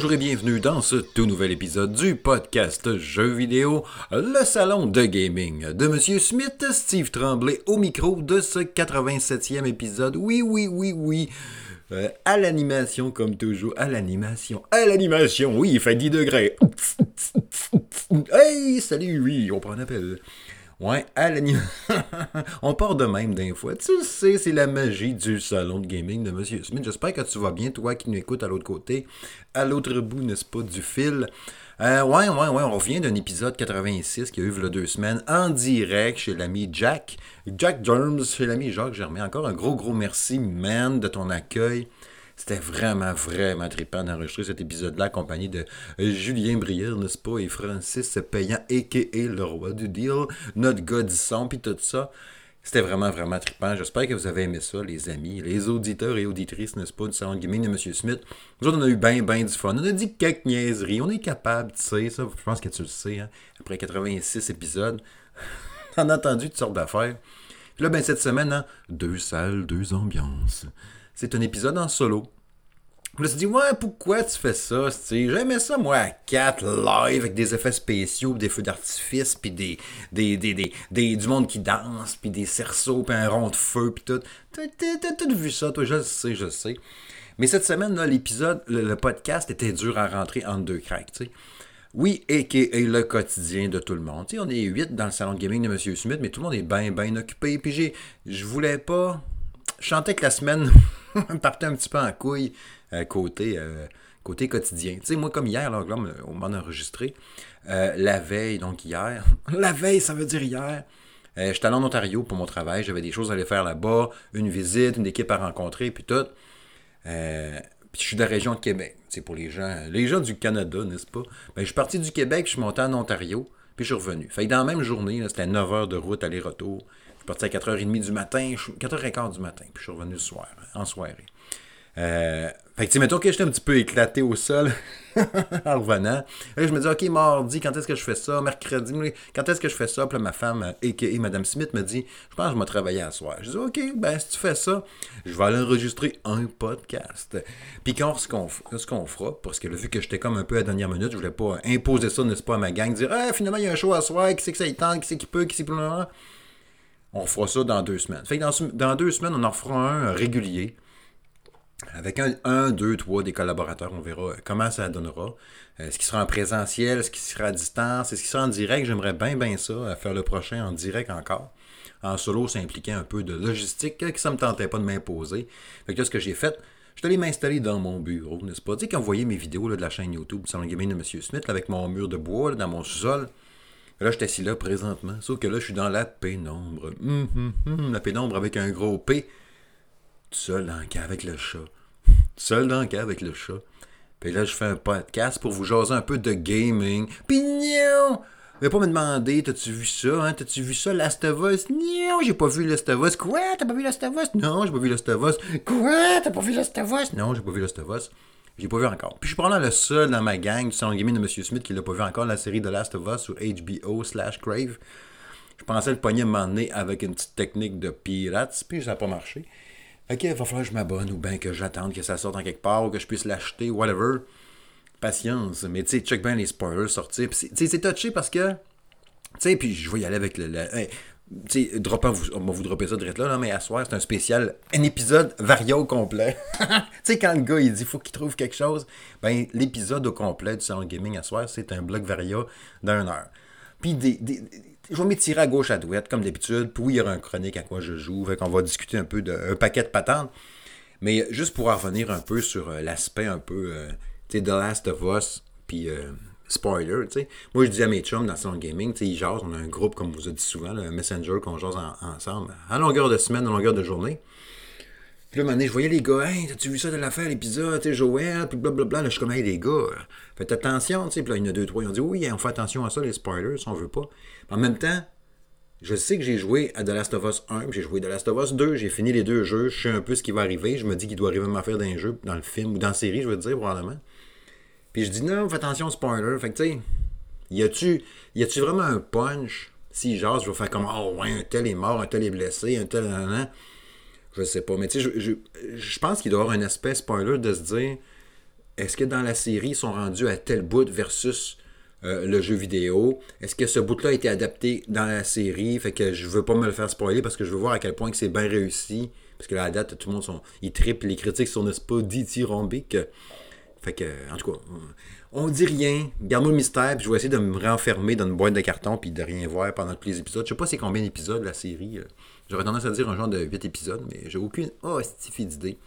Bonjour et bienvenue dans ce tout nouvel épisode du podcast Jeux vidéo, le salon de gaming de Monsieur Smith, Steve Tremblay au micro de ce 87e épisode. Oui, oui, oui, oui. Euh, à l'animation, comme toujours, à l'animation, à l'animation, oui, il fait 10 degrés. Hey, salut, oui, on prend un appel. Ouais, à l'animation. on part de même d'un fois. Tu sais, c'est la magie du salon de gaming de Monsieur Smith. J'espère que tu vas bien, toi qui nous écoutes à l'autre côté, à l'autre bout, n'est-ce pas, du fil. Euh, ouais, ouais, ouais, on revient d'un épisode 86 qui a eu il deux semaines en direct chez l'ami Jack. Jack Germs, chez l'ami Jacques Germain. Encore un gros, gros merci, man, de ton accueil. C'était vraiment, vraiment trippant d'enregistrer cet épisode-là accompagné de Julien Brière, n'est-ce pas, et Francis Payant, a.k.a. le roi du deal, notre gars du son, puis tout ça. C'était vraiment, vraiment trippant. J'espère que vous avez aimé ça, les amis, les auditeurs et auditrices, n'est-ce pas, du salon de gaming de M. Smith. Nous autres, on a eu bien, bien du fun. On a dit quelques niaiseries. On est capable, tu sais, ça, je pense que tu le sais, hein, après 86 épisodes. on a entendu toutes sortes d'affaires. Puis là, ben, cette semaine, hein, deux salles, deux ambiances. C'est un épisode en solo. Je me suis dit, ouais, pourquoi tu fais ça? J'aimais ça, moi, à 4 live avec des effets spéciaux, des feux d'artifice, puis des, des, des, des, du monde qui danse, puis des cerceaux, puis un rond de feu, puis tout. T'as tout vu ça, toi, je le sais, je le sais. Mais cette semaine, là, l'épisode, le, podcast était dur à rentrer en deux cracks, tu sais. Oui, et le quotidien de tout le monde. On est 8 dans le salon de gaming de M. Smith, mais tout le monde est bien, bien occupé. Puis j'ai, je voulais pas. Je chantais que la semaine partait un petit peu en couille euh, côté, euh, côté quotidien. Tu sais, moi, comme hier, là, au moment d'enregistrer, euh, la veille, donc hier, la veille, ça veut dire hier, j'étais allé en Ontario pour mon travail, j'avais des choses à aller faire là-bas, une visite, une équipe à rencontrer, puis tout. puis je suis de la région de Québec. C'est pour les gens, les gens du Canada, n'est-ce pas? Ben, je suis parti du Québec, je suis monté en Ontario, puis je suis revenu. Fait que dans la même journée, c'était 9 heures de route aller-retour. Parti à 4h30 du matin, 4h15 du matin, puis je suis revenu le soir, en soirée. Euh, fait que, tu mettons que j'étais un petit peu éclaté au sol en revenant. Là, je me dis, OK, mardi, quand est-ce que je fais ça? Mercredi, quand est-ce que je fais ça? Puis là, ma femme, a.k.a. Madame Smith, me dit, je pense que je vais travailler à soir. Je dis, OK, ben, si tu fais ça, je vais aller enregistrer un podcast. Puis quand ce qu'on, fera, parce que le vu que j'étais comme un peu à la dernière minute, je voulais pas imposer ça, n'est-ce pas, à ma gang, dire, ah, finalement, il y a un show à soir, qui c'est que ça y tente, qui c'est qui peut, qui c'est plus On fera ça dans deux semaines. Fait dans, deux semaines, on en fera un régulier avec un, deux, trois des collaborateurs, on verra comment ça donnera. Est-ce qu'il sera en présentiel, est-ce qu'il sera à distance, est-ce qu'il sera en direct? J'aimerais bien, bien ça, faire le prochain en direct encore. En solo, ça impliquait un peu de logistique que ça ne me tentait pas de m'imposer. Fait que ce que j'ai fait, je suis allé m'installer dans mon bureau, n'est-ce pas? Tu sais, quand vous voyez mes vidéos de la chaîne YouTube Salon Gaming de M. Smith, avec mon mur de bois dans mon sous-sol, là, je suis assis là présentement. Sauf que là, je suis dans la pénombre. Hum, hum, hum, la pénombre avec un gros P seul dans le cas avec le chat. seul dans le cas avec le chat. Puis là, je fais un podcast pour vous jaser un peu de gaming. Puis non! Vous pas me demander, t'as-tu vu ça, hein? T'as-tu vu ça, Last of Us? Non, j'ai pas vu Last of Us. Quoi? T'as pas vu Last of Us? Non, j'ai pas vu Last of Us. Quoi? T'as pas vu Last of Us? Non, j'ai pas vu Last of Us. J'ai pas vu encore. Puis je suis probablement le seul dans ma gang du salon gaming de M. Smith qui l'a pas vu encore, la série de Last of Us sur HBO slash Crave. Je pensais le pogner à avec une petite technique de pirates, puis ça n'a pas marché. OK, il va falloir que je m'abonne ou bien que j'attende que ça sorte en quelque part ou que je puisse l'acheter, whatever. Patience. Mais tu sais, check bien les spoilers sortir. Tu c'est touché parce que. Tu sais, puis je vais y aller avec le. Sais, vous, on va vous dropper ça direct là, là, mais à soir, c'est un spécial, un épisode varia au complet. tu sais, quand le gars, il dit faut qu'il trouve quelque chose, ben, l'épisode au complet du Salon Gaming à soir, c'est un bloc varia d'une heure. Puis des, je vais m'étirer à gauche à droite, comme d'habitude. Puis il y aura un chronique à quoi je joue. Fait qu'on va discuter un peu d'un paquet de patentes. Mais juste pour revenir un peu sur euh, l'aspect un peu, euh, tu sais, The Last of Us, puis euh, spoiler, tu sais. Moi, je dis à mes chums dans son gaming, tu sais, ils jasent, on a un groupe, comme vous a dit souvent, un Messenger qu'on jase ensemble, à longueur de semaine, à longueur de journée. Puis là, un moment donné, je voyais les gars, hey, t'as-tu vu ça de l'affaire, l'épisode, tu Joël, puis blablabla. Là, je suis comme, hey, les gars, faites attention, tu sais. Puis là, il y en a deux, trois, ils ont dit, oui, on fait attention à ça, les spoilers, si on veut pas. En même temps, je sais que j'ai joué à The Last of Us 1, j'ai joué à The Last of Us 2, j'ai fini les deux jeux, je sais un peu ce qui va arriver, je me dis qu'il doit arriver à faire dans un jeu, dans le film, ou dans la série, je veux dire, probablement. Puis je dis, non, fais attention aux spoilers. Fait que, tu sais, y a-tu, y a-tu vraiment un punch? Si genre, je vais faire comme, oh ouais, un tel est mort, un tel est blessé, un tel, nan, je sais pas. Mais tu sais, je, je, pense qu'il doit y avoir un aspect spoiler de se dire est-ce que dans la série, ils sont rendus à tel bout versus euh, le jeu vidéo? Est-ce que ce bout-là a été adapté dans la série? Fait que je veux pas me le faire spoiler parce que je veux voir à quel point que c'est bien réussi. Parce que là, à la date, tout le monde sont, ils trippent, les critiques sont, n'est-ce pas, dithyrambiques. Fait que, en tout cas, on dit rien. Garde-moi le mystère, puis je vais essayer de me renfermer dans une boîte de carton, puis de rien voir pendant tous les épisodes. Je sais pas c'est combien d'épisodes la série. euh. J'aurais tendance à dire un genre de 8 épisodes, mais j'ai aucune hostifie d'idée.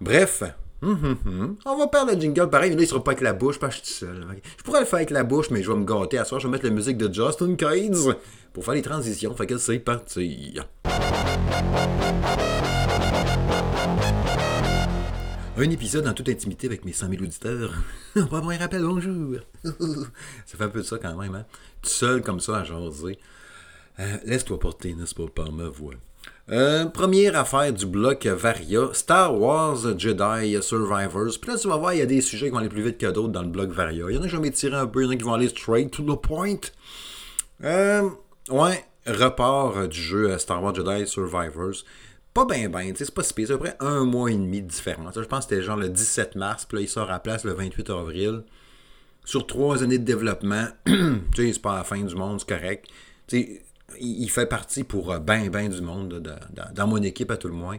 Bref, hum, hum, hum. on va perdre le jingle pareil, mais là il sera pas avec la bouche, parce je suis tout seul. Je pourrais le faire avec la bouche, mais je vais me gâter. À soir, je vais mettre la musique de Justin Cades pour faire les transitions. Fait que c'est parti. Un épisode en toute intimité avec mes 100 000 auditeurs. On va avoir un rappel, bonjour. ça fait un peu de ça quand même, hein? Tout seul comme ça à jaser. Euh, Laisse-toi porter, n'est-ce pas, par ma voix. Euh, première affaire du bloc Varia, Star Wars Jedi Survivors. Puis là, tu vas voir, il y a des sujets qui vont aller plus vite que d'autres dans le bloc Varia. Il y en a qui vont m'étirer un peu, il y en a qui vont aller straight to the point. Euh, ouais, report du jeu Star Wars Jedi Survivors. Pas bien, ben, sais, c'est pas si pire. C'est à peu près un mois et demi de différence. Je pense que c'était genre le 17 mars, puis là, il sort à place le 28 avril. Sur trois années de développement, tu sais, c'est pas la fin du monde, c'est correct. Tu sais, il fait partie pour ben, ben du monde, de- de- dans mon équipe à tout le moins,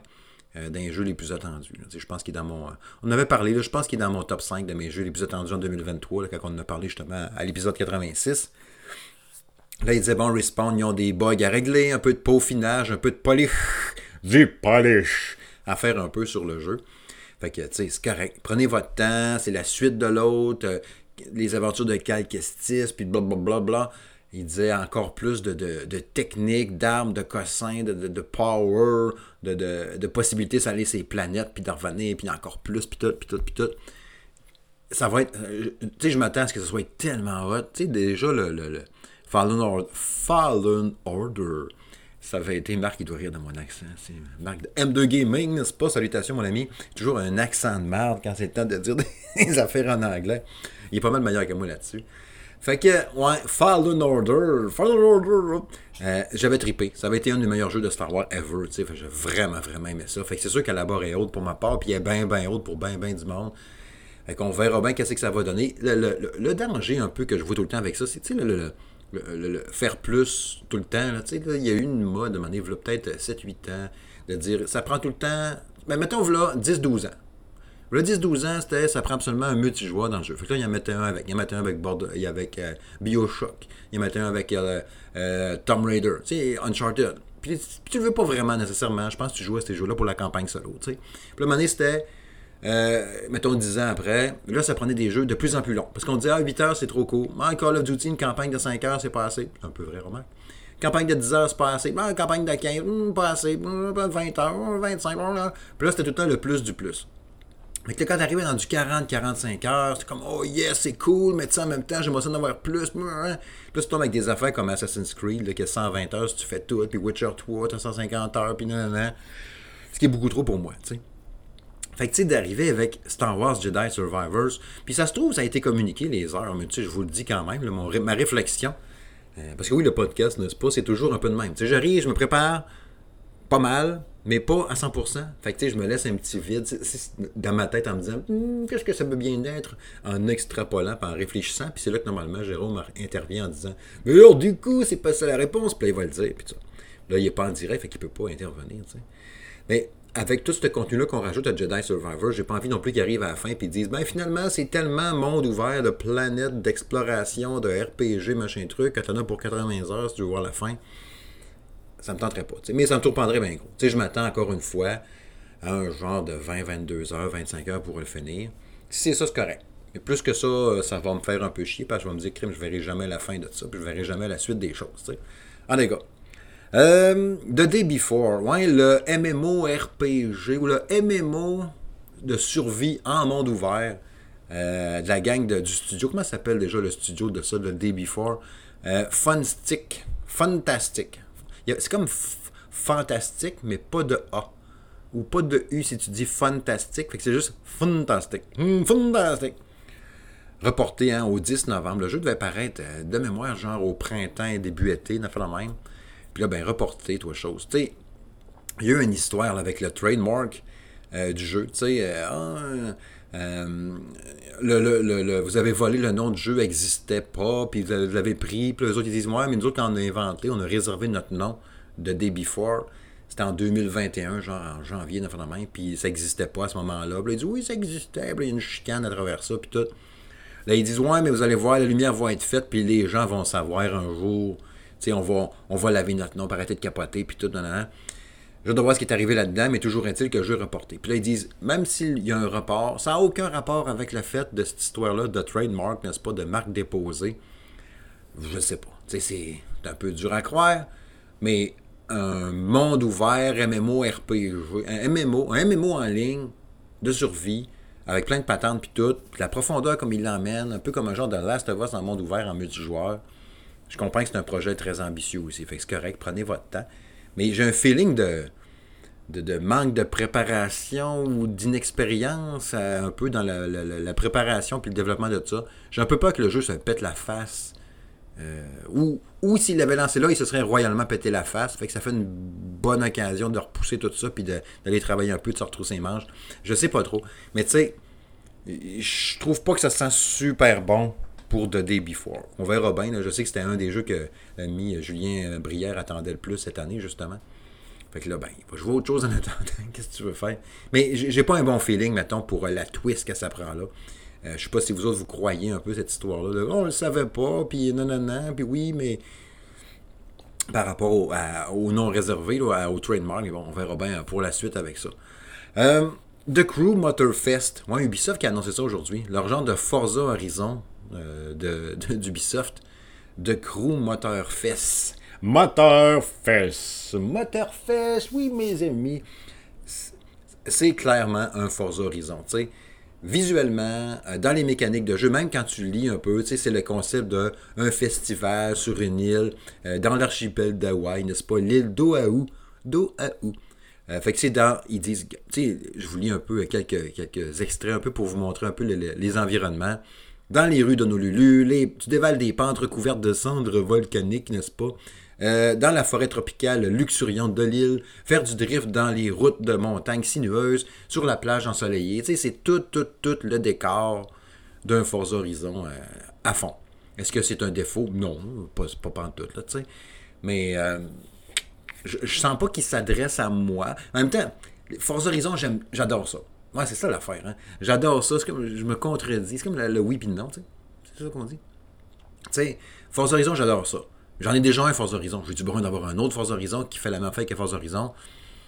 euh, d'un jeu les plus attendus. Tu sais, Je pense qu'il est dans mon. euh, on avait parlé, là, je pense qu'il est dans mon top 5 de mes jeux les plus attendus en 2023, là, quand on en a parlé justement à l'épisode 86. Là, il disait, bon, Respawn, ils ont des bugs à régler, un peu de peaufinage, un peu de polish, du polish à faire un peu sur le jeu. Fait que, tu sais, c'est correct. Prenez votre temps, c'est la suite de l'autre, euh, les aventures de Cal Kestis, puis blablabla. Bla. Il disait encore plus de, de, de techniques, d'armes, de cossins, de, de, power, de, de, possibilités d'aller sur les planètes, puis d'en revenir, puis encore plus, puis tout, puis tout, puis tout ça va être. euh, tu sais, je m'attends à ce que ce soit tellement hot. Tu sais, déjà, le, le, le Fallen, Or- Fallen Order, ça avait été Marc qui doit rire de mon accent. C'est Marc de M2 Gaming, n'est-ce pas? Salutations, mon ami. Toujours un accent de merde quand c'est le temps de dire des affaires en anglais. Il est pas mal meilleur que moi là-dessus. Fait que, ouais, Fallen Order, Fallen Order, euh, j'avais trippé. Ça avait été un des meilleurs jeux de Star Wars ever, tu sais. J'ai vraiment, vraiment aimé ça. Fait que c'est sûr que la barre est haute pour ma part, puis elle est bien, bien haute pour bien, bien du monde. Fait qu'on verra bien qu'est-ce que ça va donner. Le, le- le- le danger un peu que je vois tout le temps avec ça, c'est tu sais, le, le- le- le- le faire plus tout le temps. il y a eu une mode, à un peut-être 7-8 ans, de dire ça prend tout le temps. Ben, mettons, voilà, 10-12 ans. Le 10-12 ans, c'était ça prend absolument un multijoueur dans le jeu. Fait que là, il y en mettait un avec. Il y en mettait un avec, Border- il y avec euh, Bioshock. Il y en mettait un avec euh, euh, Tomb Raider. Uncharted. Puis, tu le veux pas vraiment nécessairement. Je pense que tu jouais à ces jeux-là pour la campagne solo. Tu sais. Puis un moment c'était. Euh, mettons 10 ans après, là ça prenait des jeux de plus en plus longs. Parce qu'on disait, ah, 8 heures c'est trop court. Ah, Call of Duty, une campagne de 5 heures c'est pas assez. Un peu vrai, remarque. Campagne de 10 heures c'est pas assez. Ah, campagne de 15, hmm, pas assez. Hmm, 20 heures, hmm, 25 heures. Puis là c'était tout le temps le plus du plus. Fait que quand t'arrivais dans du 40-45 heures, c'est comme, oh yes, c'est cool, mais tu sais, en même temps, j'aimerais ça en avoir plus. Puis là, tu tombes avec des affaires comme Assassin's Creed, là, qui a 120 heures si tu fais tout, puis Witcher 3, t'as 150 heures, puis nan, nan, nan. Ce qui est beaucoup trop pour moi, tu sais. Fait que, tu sais, d'arriver avec Star Wars Jedi Survivors, puis ça se trouve, ça a été communiqué les heures, mais tu sais, je vous le dis quand même, mon ma réflexion. Euh, parce que oui, le podcast, n'est-ce pas, c'est toujours un peu de même. Tu sais, j'arrive, je me prépare pas mal, mais pas à 100%. Fait que, tu sais, je me laisse un petit vide dans ma tête en me disant, Hmm, qu'est-ce que ça peut bien être, en extrapolant, en réfléchissant, puis c'est là que normalement, Jérôme intervient en disant, mais alors, du coup, c'est pas ça la réponse, puis là, il va le dire, puis ça. Là, il est pas en direct, fait qu'il peut pas intervenir, tu sais. Mais avec tout ce contenu-là qu'on rajoute à Jedi Survivor, j'ai pas envie non plus qu'ils arrivent à la fin et disent ben finalement c'est tellement monde ouvert de planètes, d'exploration, de RPG, machin truc, que t'en as pour 80 heures si tu veux voir la fin. Ça me tenterait pas. Mais ça me tournerait bien gros. Je m'attends encore une fois à un genre de 20, 22 heures, 25 heures pour le finir. Si c'est ça, c'est correct. Mais plus que ça, euh, ça va me faire un peu chier parce que je vais me dire, crime, je verrai jamais la fin de ça, puis je verrai jamais la suite des choses. tu sais. En gars. Euh, The Day Before, ouais, le MMORPG ou le MMO de survie en monde ouvert euh, de la gang du studio. Comment s'appelle déjà le studio de ça, le Day Before? Euh, Funstick. Fantastic. C'est comme fantastique, mais pas de A. Ou pas de U si tu dis fantastique. Fait que c'est juste fantastic. Hmm, fantastic reporté hein, au 10 novembre. Le jeu devait paraître euh, de mémoire, genre au printemps et début été, une affaire la même. Puis là, ben, reporté, toi, chose. Il y a eu une histoire avec le trademark euh, du jeu. Euh, ah, Euh, le, vous avez volé le nom de jeu n'existait pas, puis vous l'avez pris, puis les autres ils disent Ouais, mais nous autres, on a inventé, on a réservé notre nom de Day Before. C'était en 2021, genre en janvier, main, puis ça n'existait pas à ce moment-là. Ils disent Oui, ça existait, il y a une chicane à travers ça, puis tout. Là, ils disent Ouais, mais vous allez voir, la lumière va être faite, puis les gens vont savoir un jour. On va, on va laver notre nom, arrêter de capoter, puis tout. Je dois voir ce qui est arrivé là-dedans, mais toujours est-il que le jeu est reporté. Puis là, ils disent, même s'il y a un report, ça n'a aucun rapport avec le fait de cette histoire-là de trademark, n'est-ce pas, de marque déposée. Je sais pas. C'est un peu dur à croire, mais un monde ouvert, MMO, RPG, un MMO, un MMO en ligne de survie, avec plein de patentes puis tout, puis la profondeur comme il l'emmène, un peu comme un genre de Last of Us en monde ouvert en multijoueur. Je comprends que c'est un projet très ambitieux aussi, fait que c'est correct, prenez votre temps. Mais j'ai un feeling de, de, manque de préparation ou d'inexpérience euh, un peu dans la, préparation puis le développement de ça. J'ai un peu peur que le jeu se pète la face. Euh, ou ou s'il l'avait lancé là, il se serait royalement pété la face. Fait que ça fait une bonne occasion de repousser tout ça puis d'aller travailler un peu, de se retrousser les manches. Je sais pas trop. Mais tu sais, je trouve pas que ça sent super bon pour The Day Before. On verra bien. Je sais que c'était un des jeux que l'ami Julien Brière attendait le plus cette année, justement. Fait que là, ben, il va jouer autre chose en attendant. Qu'est-ce que tu veux faire? Mais j'ai pas un bon feeling, mettons, pour la twist que ça prend là. Euh, je sais pas si vous autres vous croyez un peu cette histoire-là. On le savait pas, puis non, non, non, puis oui, mais par rapport au, nom réservé, au trademark, bon, on verra bien pour la suite avec ça. Euh, The Crew Motorfest. Ouais, Ubisoft qui a annoncé ça aujourd'hui. Leur genre de Forza Horizon euh, d'Ubisoft. The Crew Motorfest. Motorfest. Motorfest, oui, mes amis. C'est clairement un Forza Horizon. sais visuellement, euh, dans les mécaniques de jeu, même quand tu lis un peu, c'est le concept d'un festival sur une île, euh, dans l'archipel d'Hawaï, n'est-ce pas? L'île d'Oahu. d'Oahu. Euh, fait que c'est dans, ils disent, je vous lis un peu quelques, quelques extraits un peu pour vous montrer un peu les, environnements. Dans les rues d'Honolulu, les, tu dévales des pentes recouvertes de cendres volcaniques, n'est-ce pas? Euh, dans la forêt tropicale luxuriante de l'île, faire du drift dans les routes de montagne sinueuses, sur la plage ensoleillée. C'est tout, tout, tout le décor d'un Forza Horizon euh, à fond. Est-ce que c'est un défaut? Non, pas, pas tout, là, tu sais. Mais euh, je, je, sens pas qu'il s'adresse à moi. En même temps, Forza Horizon, j'adore ça. Ouais, c'est ça l'affaire. Hein? J'adore ça. Comme, je me contredis. C'est comme le, oui puis non, tu sais. C'est ça qu'on dit. Tu sais, Forza Horizon, j'adore ça. J'en ai déjà un Forza Horizon. J'ai du besoin d'avoir un autre Forza Horizon qui fait la même fête que Forza Horizon.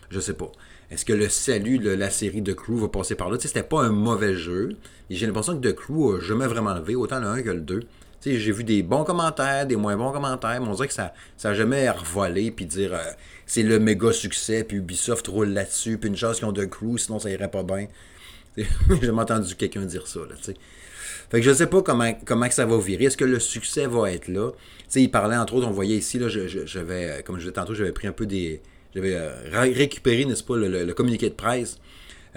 Je sais pas. Est-ce que le salut de la série de Crew va passer par là? Tu sais, c'était pas un mauvais jeu. J'ai l'impression que The Crew a jamais vraiment levé, autant le 1 que le 2. J'ai vu des bons commentaires, des moins bons commentaires, mais on dirait que ça n'a jamais revolé, puis dire euh, c'est le méga succès, puis Ubisoft roule là-dessus, puis une chance qu'ils ont The Crew, sinon ça irait pas bien. j'ai jamais entendu quelqu'un dire ça, là, tu sais. Fait que je sais pas comment, comment que ça va virer. Est-ce que le succès va être là? Il parlait, entre autres, on voyait ici, là, j'avais, comme je disais tantôt, j'avais pris un peu des. J'avais euh, récupéré, n'est-ce pas, le, communiqué de presse.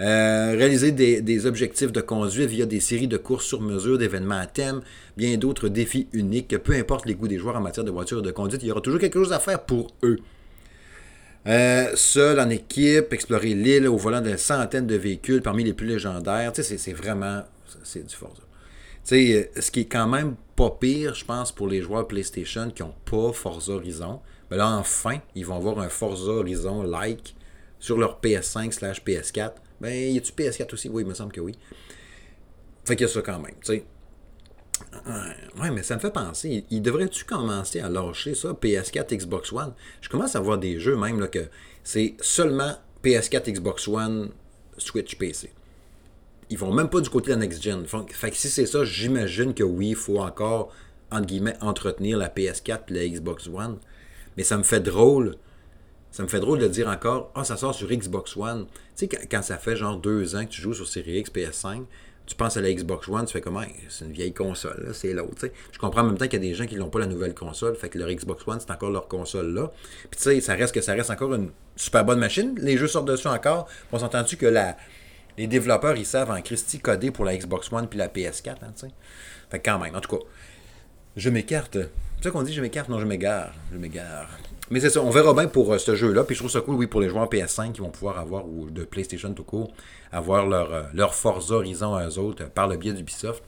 Euh, réaliser des, objectifs de conduite via des séries de courses sur mesure, d'événements à thème, bien d'autres défis uniques. Peu importe les goûts des joueurs en matière de voiture et de conduite, il y aura toujours quelque chose à faire pour eux. Euh, seul, en équipe, explorer l'île au volant de centaines de véhicules parmi les plus légendaires. C'est vraiment. C'est du Forza sais, ce qui est quand même pas pire, je pense, pour les joueurs PlayStation qui n'ont pas Forza Horizon. Mais là, enfin, ils vont avoir un Forza Horizon like sur leur PS5 slash PS4. Ben, y a-tu PS4 aussi? Oui, il me semble que oui. Fait qu'il y a ça quand même, tu sais. Ouais, mais ça me fait penser, il devrait-tu commencer à lâcher ça, PS4, Xbox One? Je commence à voir des jeux même là, que c'est seulement PS4, Xbox One, Switch, PC ils vont même pas du côté de la next-gen. Fait que si c'est ça, j'imagine que oui, il faut encore, entre guillemets, entretenir la PS4 et la Xbox One. Mais ça me fait drôle. Ça me fait drôle de dire encore, ah, ça sort sur Xbox One. Tu sais, quand, ça fait genre deux ans que tu joues sur Series X, PS5, tu penses à la Xbox One, tu fais comment? C'est une vieille console, c'est l'autre. Je comprends en même temps qu'il y a des gens qui n'ont pas la nouvelle console, fait que leur Xbox One, c'est encore leur console là. Puis tu sais, ça reste que ça reste encore une super bonne machine. Les jeux sortent dessus encore. On s'entend-tu que la, les développeurs, ils savent en Christie coder pour la Xbox One puis la PS4, hein, tu sais? Fait quand même, en tout cas, je m'écarte. C'est ça qu'on dit, je m'écarte? Non, je m'égare. Je m'égare. Mais c'est ça, on verra bien pour euh, ce jeu-là. Puis je trouve ça cool, oui, pour les joueurs PS5 qui vont pouvoir avoir, ou de PlayStation tout court, avoir leur, euh, leur Forza Horizon à eux autres euh, par le biais d'Ubisoft.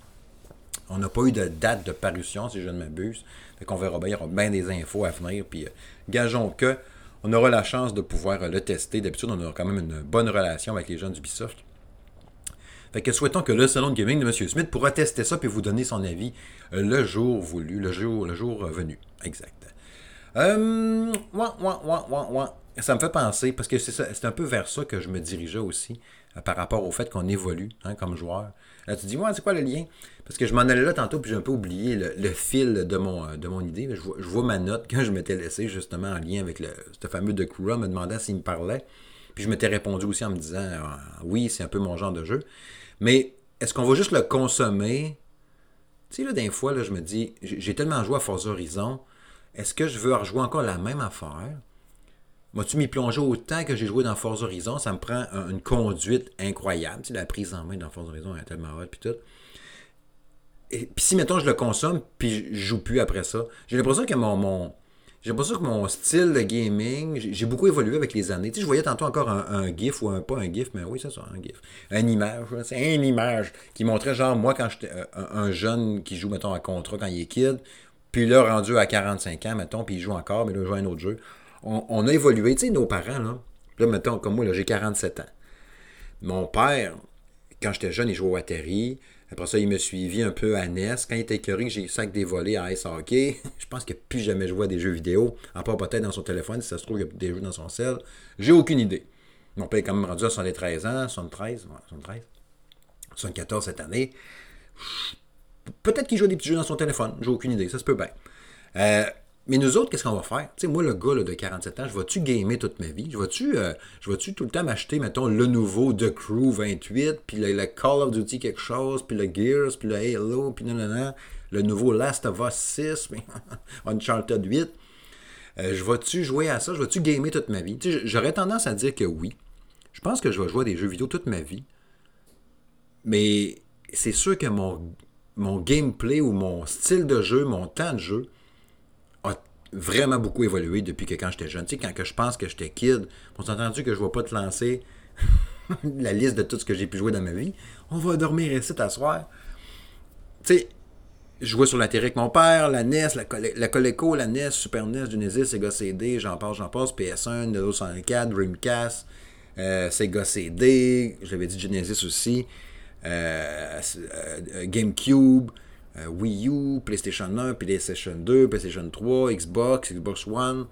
On n'a pas eu de date de parution, si je ne m'abuse. Fait qu'on verra bien, il y aura bien des infos à venir. Puis gageons que on aura la chance de pouvoir le tester. D'habitude, on a quand même une bonne relation avec les gens d'Ubisoft. Fait que souhaitons que le salon de gaming de M. Smith pourra tester ça puis vous donner son avis le jour voulu, le jour venu. Exact. Euh, ça me fait penser, parce que c'est un peu vers ça que je me dirigeais aussi, euh, par rapport au fait qu'on évolue hein, comme joueur. Là, tu dis, ouais, c'est quoi le lien? Parce que je m'en allais là tantôt, puis j'ai un peu oublié le, fil de mon, euh, de mon idée. Je vois, ma note que je m'étais laissé justement en lien avec le, ce fameux de Kura, me demandant s'il me parlait. Puis je m'étais répondu aussi en me disant, oui, c'est un peu mon genre de jeu. Mais est-ce qu'on va juste le consommer? Tu sais, là, d'un fois, là, je me dis, j'ai tellement joué à Forza Horizon, est-ce que je veux rejouer encore la même affaire? Moi-tu m'y plonger autant que j'ai joué dans Forza Horizon? Ça me prend une conduite incroyable. Tu sais, la prise en main dans Forza Horizon est tellement hot, puis tout. Et puis si, mettons, je le consomme, puis je joue plus après ça, j'ai l'impression que mon, mon j'ai l'impression que mon style de gaming, j'ai beaucoup évolué avec les années. Tu sais, je voyais tantôt encore un, GIF ou un, pas un GIF, mais oui, c'est ça, un GIF. Une image, c'est une image qui montrait genre moi quand j'étais euh, un, jeune qui joue, mettons, à contrat quand il est kid, puis là, rendu à 45 ans, mettons, puis il joue encore, mais là, il joue à un autre jeu. On, a évolué. Tu sais, nos parents, là, là, mettons, comme moi, là, j'ai 47 ans. Mon père, quand j'étais jeune, il jouait au Atari. Après ça, il me suivi un peu à NES. Quand il était écœuré, j'ai sac des volets à Ice Hockey. Je pense qu'il plus jamais joué à des jeux vidéo, à part peut-être dans son téléphone, si ça se trouve, il y a des jeux dans son cell. J'ai aucune idée. Mon père est quand même rendu à 73 ans, 73, ouais, 73, 74 cette année. Peut-être qu'il joue des petits jeux dans son téléphone, j'ai aucune idée, ça se peut bien. Euh, mais nous autres, qu'est-ce qu'on va faire? Tu sais, moi, le gars de 47 ans, je vais-tu gamer toute ma vie? Je vais-tu euh, tout le temps m'acheter, mettons, le nouveau The Crew 28, puis le, Call of Duty quelque chose, puis le Gears, puis le Halo, puis non, le nouveau Last of Us 6, puis Uncharted 8. Euh, je vais-tu jouer à ça? Je vais-tu gamer toute ma vie? J'aurais tendance à dire que oui. Je pense que je vais jouer à des jeux vidéo toute ma vie. Mais c'est sûr que mon, mon gameplay ou mon style de jeu, mon temps de jeu a vraiment beaucoup évolué depuis que quand j'étais jeune. Tu sais, quand que je pense que j'étais kid, on s'est entendu que je ne vais pas te lancer la liste de tout ce que j'ai pu jouer dans ma vie. On va dormir ici soir. Tu sais, je jouais sur la télé avec mon père, la NES, la, la Coleco, la NES, Super NES, Genesis, Sega CD, j'en passe, j'en passe, PS1, Nintendo 64, Dreamcast, euh, Sega CD, j'avais dit Genesis aussi. Euh, euh, GameCube, euh, Wii U, PlayStation 1, PlayStation 2, PlayStation 3, Xbox, Xbox One.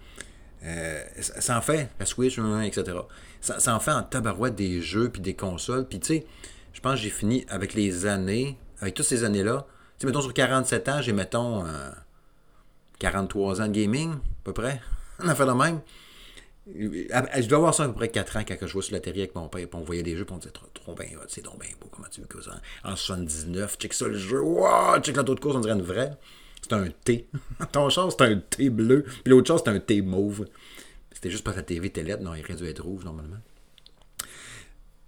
ça en fait, la Switch, etc. Ça, en fait en tabarouette des jeux puis des consoles. Puis tu sais, je pense que j'ai fini avec les années, avec toutes ces années-là. Tu sais, mettons sur 47 ans, j'ai mettons 43 ans de gaming, à peu près. On a fait le même. Je dois avoir ça à peu près 4 ans quand je jouais sur la télé avec mon père, puis on voyait des jeux, puis on disait trop, bien, c'est donc bien beau, comment tu veux que ça. En 79, check ça le jeu, wow, check l'autre course, on dirait une vraie. C'est un T. Ton char, c'est un T bleu, puis l'autre char, c'est un T mauve. C'était juste parce que la TV était LED, non, il aurait dû être rouge normalement.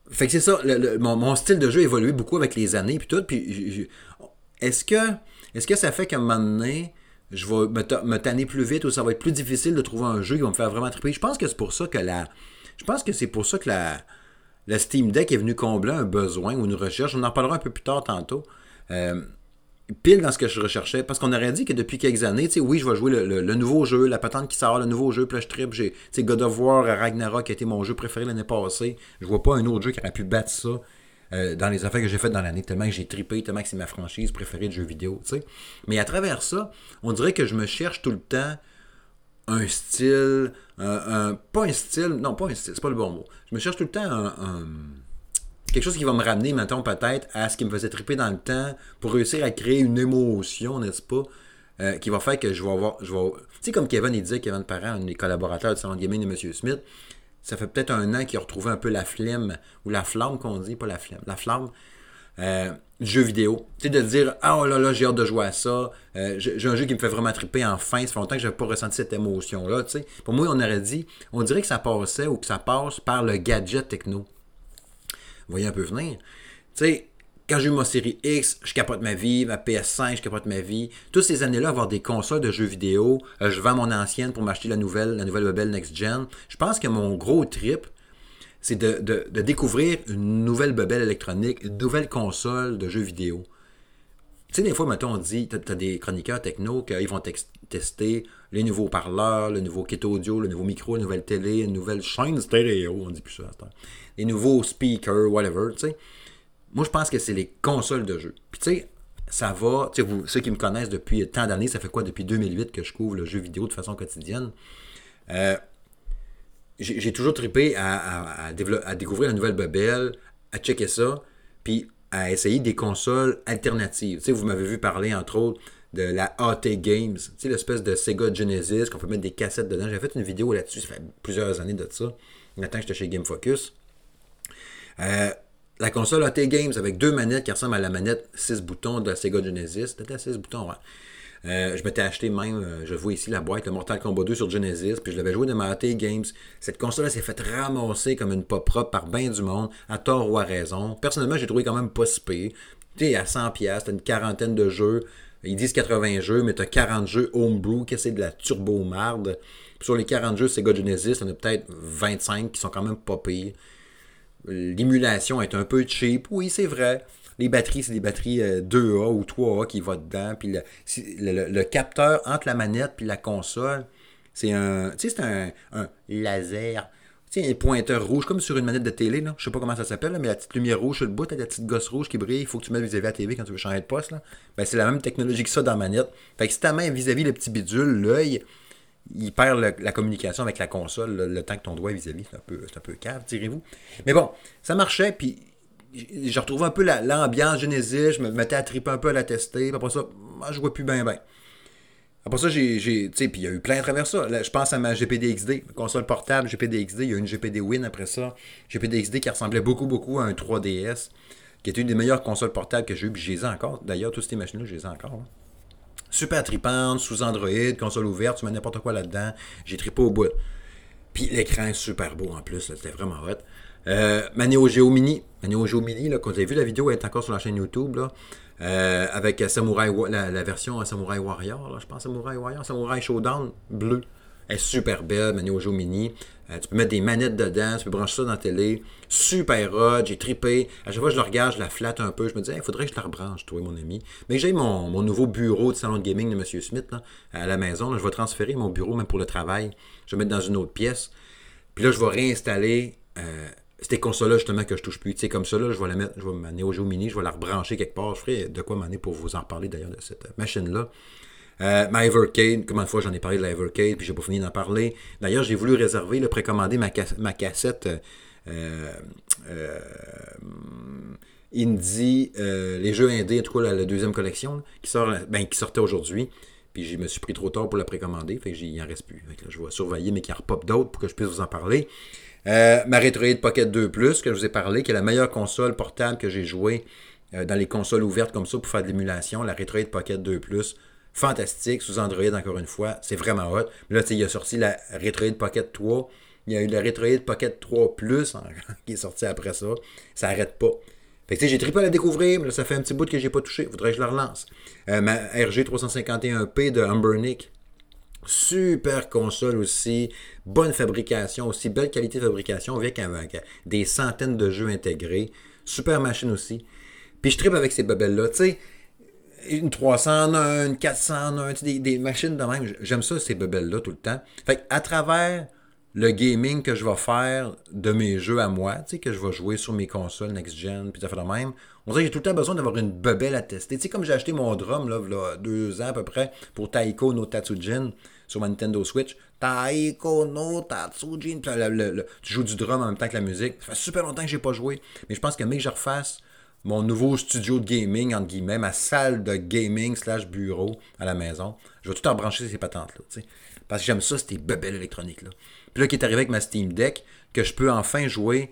Fait que c'est ça, mon, style de jeu a évolué beaucoup avec les années, puis tout, puis est-ce que, est-ce que ça fait qu'à un moment donné, je vais me, tanner plus vite ou ça va être plus difficile de trouver un jeu qui va me faire vraiment triper. Je pense que c'est pour ça que la. Je pense que c'est pour ça que la, la Steam Deck est venue combler un besoin ou une recherche. On en parlera un peu plus tard tantôt. Euh, pile dans ce que je recherchais. Parce qu'on aurait dit que depuis quelques années, tu sais, oui, je vais jouer le, nouveau jeu, la patente qui sort, le nouveau jeu, puis là, je trip, God of War, Ragnarok qui a été mon jeu préféré l'année passée. Je vois pas un autre jeu qui aurait pu battre ça. Euh, dans les affaires que j'ai faites dans l'année, tellement que j'ai tripé, tellement que c'est ma franchise préférée de jeux vidéo, tu sais. Mais à travers ça, on dirait que je me cherche tout le temps un style, un, pas un style, non, pas un style, c'est pas le bon mot. Je me cherche tout le temps un, quelque chose qui va me ramener, maintenant peut-être, à ce qui me faisait triper dans le temps pour réussir à créer une émotion, n'est-ce pas? Euh, qui va faire que je vais avoir. Je vais... Tu sais, comme Kevin, il disait, Kevin Parent, un des collaborateurs du salon gaming de M. Smith, ça fait peut-être un an qu'il a retrouvé un peu la flemme, ou la flamme qu'on dit, pas la flemme, la flamme euh, du jeu vidéo. Tu sais, de dire, ah oh là là, j'ai hâte de jouer à ça, euh, j'ai un jeu qui me fait vraiment triper enfin, ça fait longtemps que je n'avais pas ressenti cette émotion-là. Tu sais. Pour moi, on aurait dit, on dirait que ça passait ou que ça passe par le gadget techno. Vous voyez un peu venir. Tu sais, quand j'ai eu ma série X, je capote ma vie, ma PS5, je capote ma vie. Toutes ces années-là, avoir des consoles de jeux vidéo, euh, je vends mon ancienne pour m'acheter la nouvelle, la nouvelle belle Next Gen. Je pense que mon gros trip, c'est de, découvrir une nouvelle bebelle électronique, une nouvelle console de jeux vidéo. Tu sais, des fois, maintenant, on dit, tu as, des chroniqueurs techno qu'ils vont tester les nouveaux parleurs, le nouveau kit audio, le nouveau micro, la nouvelle télé, une nouvelle chaîne stéréo, on dit plus ça. Les nouveaux speakers, whatever, tu sais. Moi, je pense que c'est les consoles de jeu. Puis, tu sais, ça va, tu sais, vous, ceux qui me connaissent depuis tant d'années, ça fait quoi, depuis 2008 que je couvre le jeu vidéo de façon quotidienne? Euh, j'ai toujours trippé à, à, découvrir la nouvelle bebelle, à checker ça, puis à essayer des consoles alternatives. Tu sais, vous m'avez vu parler, entre autres, de la AT Games, tu sais, l'espèce de Sega Genesis, qu'on peut mettre des cassettes dedans. J'ai fait une vidéo là-dessus, ça fait plusieurs années de ça. Maintenant, j'étais chez Game Focus. Euh, la console AT Games avec deux manettes qui ressemblent à la manette 6 boutons de la Sega Genesis. C'était 6 boutons, ouais. Euh, je m'étais acheté même, euh, je vois ici la boîte, le Mortal Kombat 2 sur Genesis, puis je l'avais joué de ma AT Games. Cette console-là s'est faite ramasser comme une pop propre par bien du monde, à tort ou à raison. Personnellement, j'ai trouvé quand même pas si Tu sais, à 100$, t'as une quarantaine de jeux. Ils disent 80 jeux, mais t'as 40 jeux homebrew, que c'est de la turbo-marde. sur les 40 jeux Sega Genesis, on a peut-être 25 qui sont quand même pas pires. L'émulation est un peu cheap, oui, c'est vrai. Les batteries, c'est des batteries 2A euh, ou 3A qui vont dedans. Puis le, capteur entre la manette et la console, c'est un, c'est un, laser. Un pointeur rouge, comme sur une manette de télé, là. Je sais pas comment ça s'appelle, mais la petite lumière rouge sur le bout, la petite gosse rouge qui brille, il faut que tu mettes vis-à-vis la télé quand tu veux changer de poste. Ben, c'est la même technologie que ça dans la manette. Fait que si ta main vis-à-vis le petit bidule, l'œil, il perd la communication avec la console le, temps que ton doigt vis-à-vis. C'est un peu, peu cave, direz-vous. Mais bon, ça marchait, puis je retrouvais un peu l'ambiance Genesis, je me mettais à triper un peu à la tester, puis après ça, moi, je vois plus bien bien. Après ça, j'ai, tu sais, puis il y a eu plein à travers ça. je pense à ma GPD XD, console portable GPD XD, il y a eu une GPD Win après ça. GPD XD qui ressemblait beaucoup, beaucoup à un 3DS, qui était une des meilleures consoles portables que j'ai eues, puis je les ai encore. D'ailleurs, toutes ces machines-là, je les ai encore. Super tripante, sous Android, console ouverte, tu mets n'importe quoi là-dedans. J'ai tripé au bout. Puis l'écran est super beau en plus, c'était vraiment hot. Euh, Geo Mini, ma Geo Mini, là, quand vous avez vu la vidéo, elle est encore sur la chaîne YouTube, là, euh, avec Samurai, la, version Samurai Warrior, là, je pense Samurai Warrior, Samurai Showdown bleu. Elle est super belle, ma Neo Geo Mini. Euh, tu peux mettre des manettes dedans, tu peux brancher ça dans la télé. Super hot, j'ai trippé. À chaque fois je le regarde, je la flatte un peu. Je me dis, il faudrait que je la rebranche, toi, mon ami. Mais j'ai mon, nouveau bureau de salon de gaming de M. Smith à la maison. je vais transférer mon bureau, même pour le travail. Je vais mettre dans une autre pièce. Puis là, je vais réinstaller c'était consoles-là, justement, que je touche plus. Tu sais, comme ça, là, je vais la mettre, je vais ma Neo Geo Mini, je vais la rebrancher quelque part. Je ferai de quoi m'amener pour vous en parler, d'ailleurs, de cette machine-là. Euh, ma Evercade, combien de fois j'en ai parlé de la Evercade, puis j'ai pas fini d'en parler. D'ailleurs, j'ai voulu réserver, le précommander ma, cassette euh, euh, Indie, les jeux indés, en tout cas la, deuxième collection, qui, sort, ben, qui sortait aujourd'hui. Puis je me suis pris trop tard pour la précommander, fait que j'y en reste plus. je vais surveiller, mais qu'il en repop d'autres pour que je puisse vous en parler. Ma Retroid Pocket 2 Plus, que je vous ai parlé, qui est la meilleure console portable que j'ai jouée dans les consoles ouvertes comme ça pour faire de l'émulation. La Retroid Pocket 2 Plus, fantastique, sous Android encore une fois, c'est vraiment hot. Mais là, il a sorti la Retroid Pocket 3. Il y a eu la Retroid Pocket 3 Plus qui est sorti après ça. Ça n'arrête pas. Fait que j'ai trippé à la découvrir, mais là, ça fait un petit bout que j'ai pas touché. Faudrait que je la relance. Euh, ma RG 351P de Humbernick, Super console aussi, bonne fabrication aussi, belle qualité de fabrication avec, des centaines de jeux intégrés. Super machine aussi. Puis je tripe avec ces babelles-là, tu sais, une 301, une 401, des, des machines de même. J'aime ça, ces babelles-là, tout le temps. Fait à travers le gaming que je vais faire de mes jeux à moi, tu sais, que je vais jouer sur mes consoles next-gen, puis ça fait de même, on dirait que j'ai tout le temps besoin d'avoir une bebelle à tester. Tu sais, comme j'ai acheté mon drum, là, deux ans à peu près, pour Taiko no Tatsujin, sur ma Nintendo Switch. Taiko no Tatsujin. tu joues du drum en même temps que la musique. Ça fait super longtemps que j'ai pas joué. Mais je pense que mais que je refasse mon nouveau studio de gaming, entre guillemets, ma salle de gaming slash bureau à la maison, je vais tout en brancher ces patentes-là. Parce que j'aime ça, ces bebelles électroniques-là. Puis là, qui est arrivé avec ma Steam Deck, que je peux enfin jouer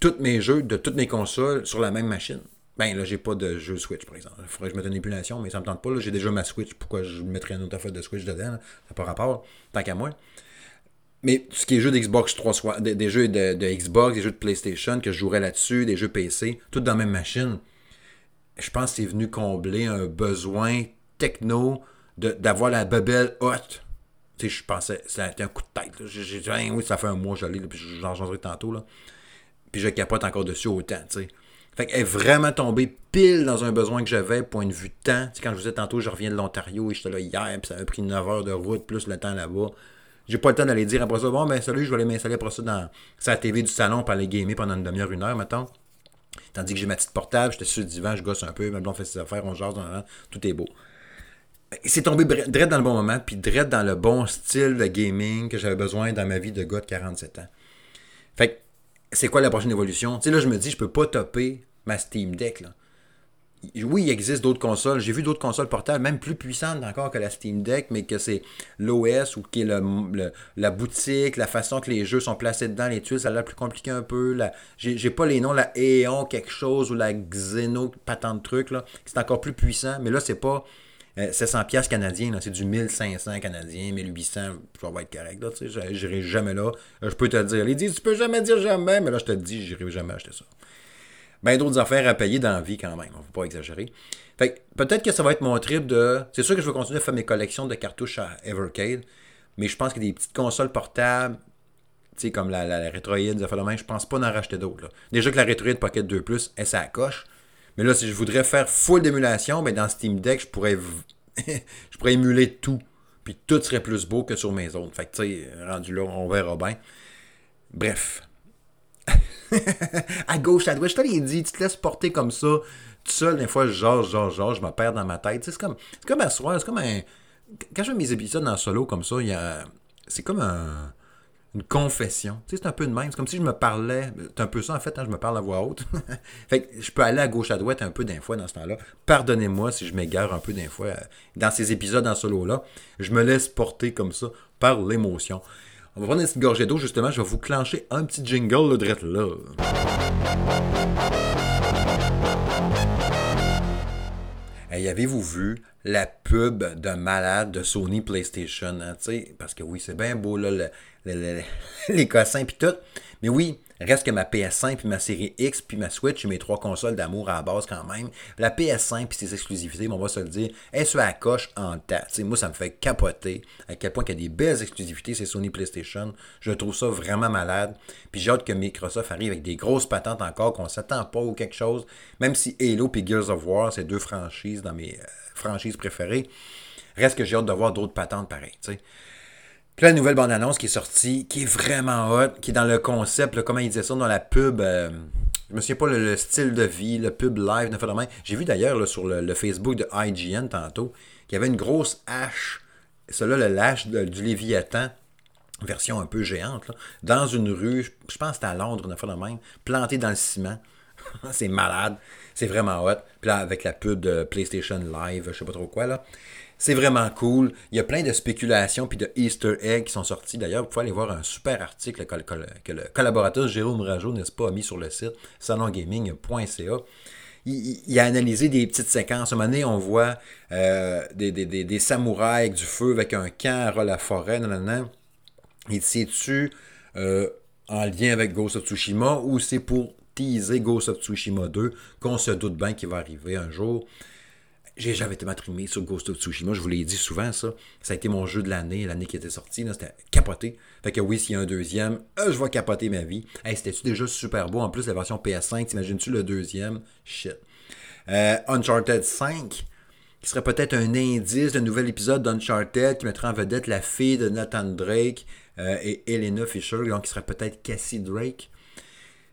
tous mes jeux de toutes mes consoles sur la même machine. Ben là, j'ai pas de jeu Switch, par exemple. Il faudrait que je mette une épulation, mais ça me tente pas. J'ai déjà ma Switch. Pourquoi je mettrais une autre affaire de Switch dedans? Ça n'a pas rapport, tant qu'à moi. Mais ce qui est jeux d'Xbox 3, des, des jeux de, Xbox, des jeux de PlayStation, que je jouerais là-dessus, des jeux PC, tout dans la même machine. je pense que c'est venu combler un besoin techno d'avoir la bebelle haute. Tu sais, je pensais, c'était un coup de tête. J'ai dit, oui, ça fait un mois, j'allais, puis j'en changerai tantôt. Là. Puis je capote encore dessus autant, tu sais. Fait qu'elle est vraiment tombée pile dans un besoin que j'avais, point de vue temps. Tu sais, quand je vous disais tantôt, je reviens de l'Ontario et j'étais là hier, puis ça avait pris 9 heures de route, plus le temps là-bas. J'ai pas le temps d'aller dire après ça, bon, ben salut, je vais aller m'installer après ça dans sa TV du salon pour aller gamer pendant une demi-heure, une heure, mettons. Tandis que j'ai ma petite portable, j'étais sur le divan, je gosse un peu, ma blonde fait ses affaires, on jase, tout est beau. C'est tombé direct dans le bon moment, puis direct dans le bon style de gaming que j'avais besoin dans ma vie de gars de 47 ans. Fait que, c'est quoi la prochaine évolution? Tu sais, là, je me dis, je peux pas topper ma Steam Deck, là oui, il existe d'autres consoles. J'ai vu d'autres consoles portables, même plus puissantes encore que la Steam Deck, mais que c'est l'OS ou qui est la boutique, la façon que les jeux sont placés dedans, les tuiles, ça a l'air plus compliqué un peu. J'ai pas les noms, la Aeon quelque chose ou la Xeno patente de trucs. C'est encore plus puissant, mais là, c'est pas. Euh, 700$ canadiens, c'est du 1500 canadiens, 1800, ça va être correct. Là, j'irai jamais là. Euh, je peux te le dire. Il tu peux jamais dire jamais, mais là, je te le dis, j'irai jamais acheter ça ben d'autres affaires à payer dans la vie quand même. On ne faut pas exagérer. Fait peut-être que ça va être mon trip de. C'est sûr que je vais continuer à faire mes collections de cartouches à Evercade, mais je pense que des petites consoles portables, tu sais, comme la, la, la Retroid, des affaires de même, je pense pas en racheter d'autres. Déjà que la Retroid Pocket 2 Plus, elle, ça coche. Mais là, si je voudrais faire full d'émulation, ben dans Steam Deck, je pourrais, je pourrais émuler tout. Puis tout serait plus beau que sur mes autres. Fait que, tu sais, rendu là, on verra bien. Bref, à gauche, à droite. Je t'avais dit, tu te laisses porter comme ça, tout seul, des fois, genre, genre, genre, je me perds dans ma tête. C'est comme, comme à soir, c'est comme un. Quand je fais mes épisodes en solo comme ça, il y a. C'est comme un une confession. Tu sais, c'est un peu de même. C'est comme si je me parlais. C'est un peu ça, en fait, hein, je me parle à voix haute. fait que je peux aller à gauche, à droite un peu d'un fois dans ce temps-là. Pardonnez-moi si je m'égare un peu d'un fois dans ces épisodes en solo-là. Je me laisse porter comme ça par l'émotion. On va prendre une petite gorgée d'eau, justement. Je vais vous clencher un petit jingle, le drette là. Hey, avez-vous vu la pub de malade de Sony PlayStation? Hein, parce que oui, c'est bien beau, là, les cossins puis tout. Mais oui, Reste que ma PS5 puis ma série X puis ma Switch et mes trois consoles d'amour à la base quand même. La PS5 puis ses exclusivités, on va se le dire, est sur la coche en tête. moi, ça me fait capoter à quel point il y a des belles exclusivités, c'est Sony PlayStation. Je trouve ça vraiment malade. Puis j'ai hâte que Microsoft arrive avec des grosses patentes encore, qu'on s'attend pas ou quelque chose. Même si Halo et Gears of War, c'est deux franchises dans mes euh, franchises préférées. Reste que j'ai hâte de voir d'autres patentes pareilles. Sais la nouvelle bande-annonce qui est sortie, qui est vraiment hot, qui est dans le concept, comment il disait ça, dans la pub. Euh, je me souviens pas le, style de vie, le pub live, J'ai vu d'ailleurs sur le, Facebook de IGN tantôt qu'il y avait une grosse hache, cela le lâche du Léviathan, version un peu géante, dans une rue, je pense que c'était à Londres, une fois de même, planté dans le ciment. c'est malade, c'est vraiment hot. Puis là, avec la pub de PlayStation Live, je sais pas trop quoi, là. C'est vraiment cool. Il y a plein de spéculations puis de Easter eggs qui sont sortis. D'ailleurs, vous pouvez aller voir un super article que, le collaborateur Jérôme Rajo, n'est-ce pas, a mis sur le site salongaming.ca. Il, a analysé des petites séquences. À un moment donné, on voit euh, des, samouraïs du feu, avec un camp à la forêt. Nan, Il tu euh, en lien avec Ghost of Tsushima ou c'est pour teaser Ghost of Tsushima 2 qu'on se doute bien qu'il va arriver un jour. J'ai jamais été trimé sur Ghost of Tsushima, je vous l'ai dit souvent, ça. Ça a été mon jeu de l'année, l'année qui était sortie, c'était capoté. Fait que oui, s'il y a un deuxième, euh, je vais capoter ma vie. C'était-tu déjà super beau? En plus, la version PS5, t'imagines-tu le deuxième? Shit. Euh, Uncharted 5, qui serait peut-être un indice d'un nouvel épisode d'Uncharted qui mettrait en vedette la fille de Nathan Drake euh, et Elena Fisher, donc qui serait peut-être Cassie Drake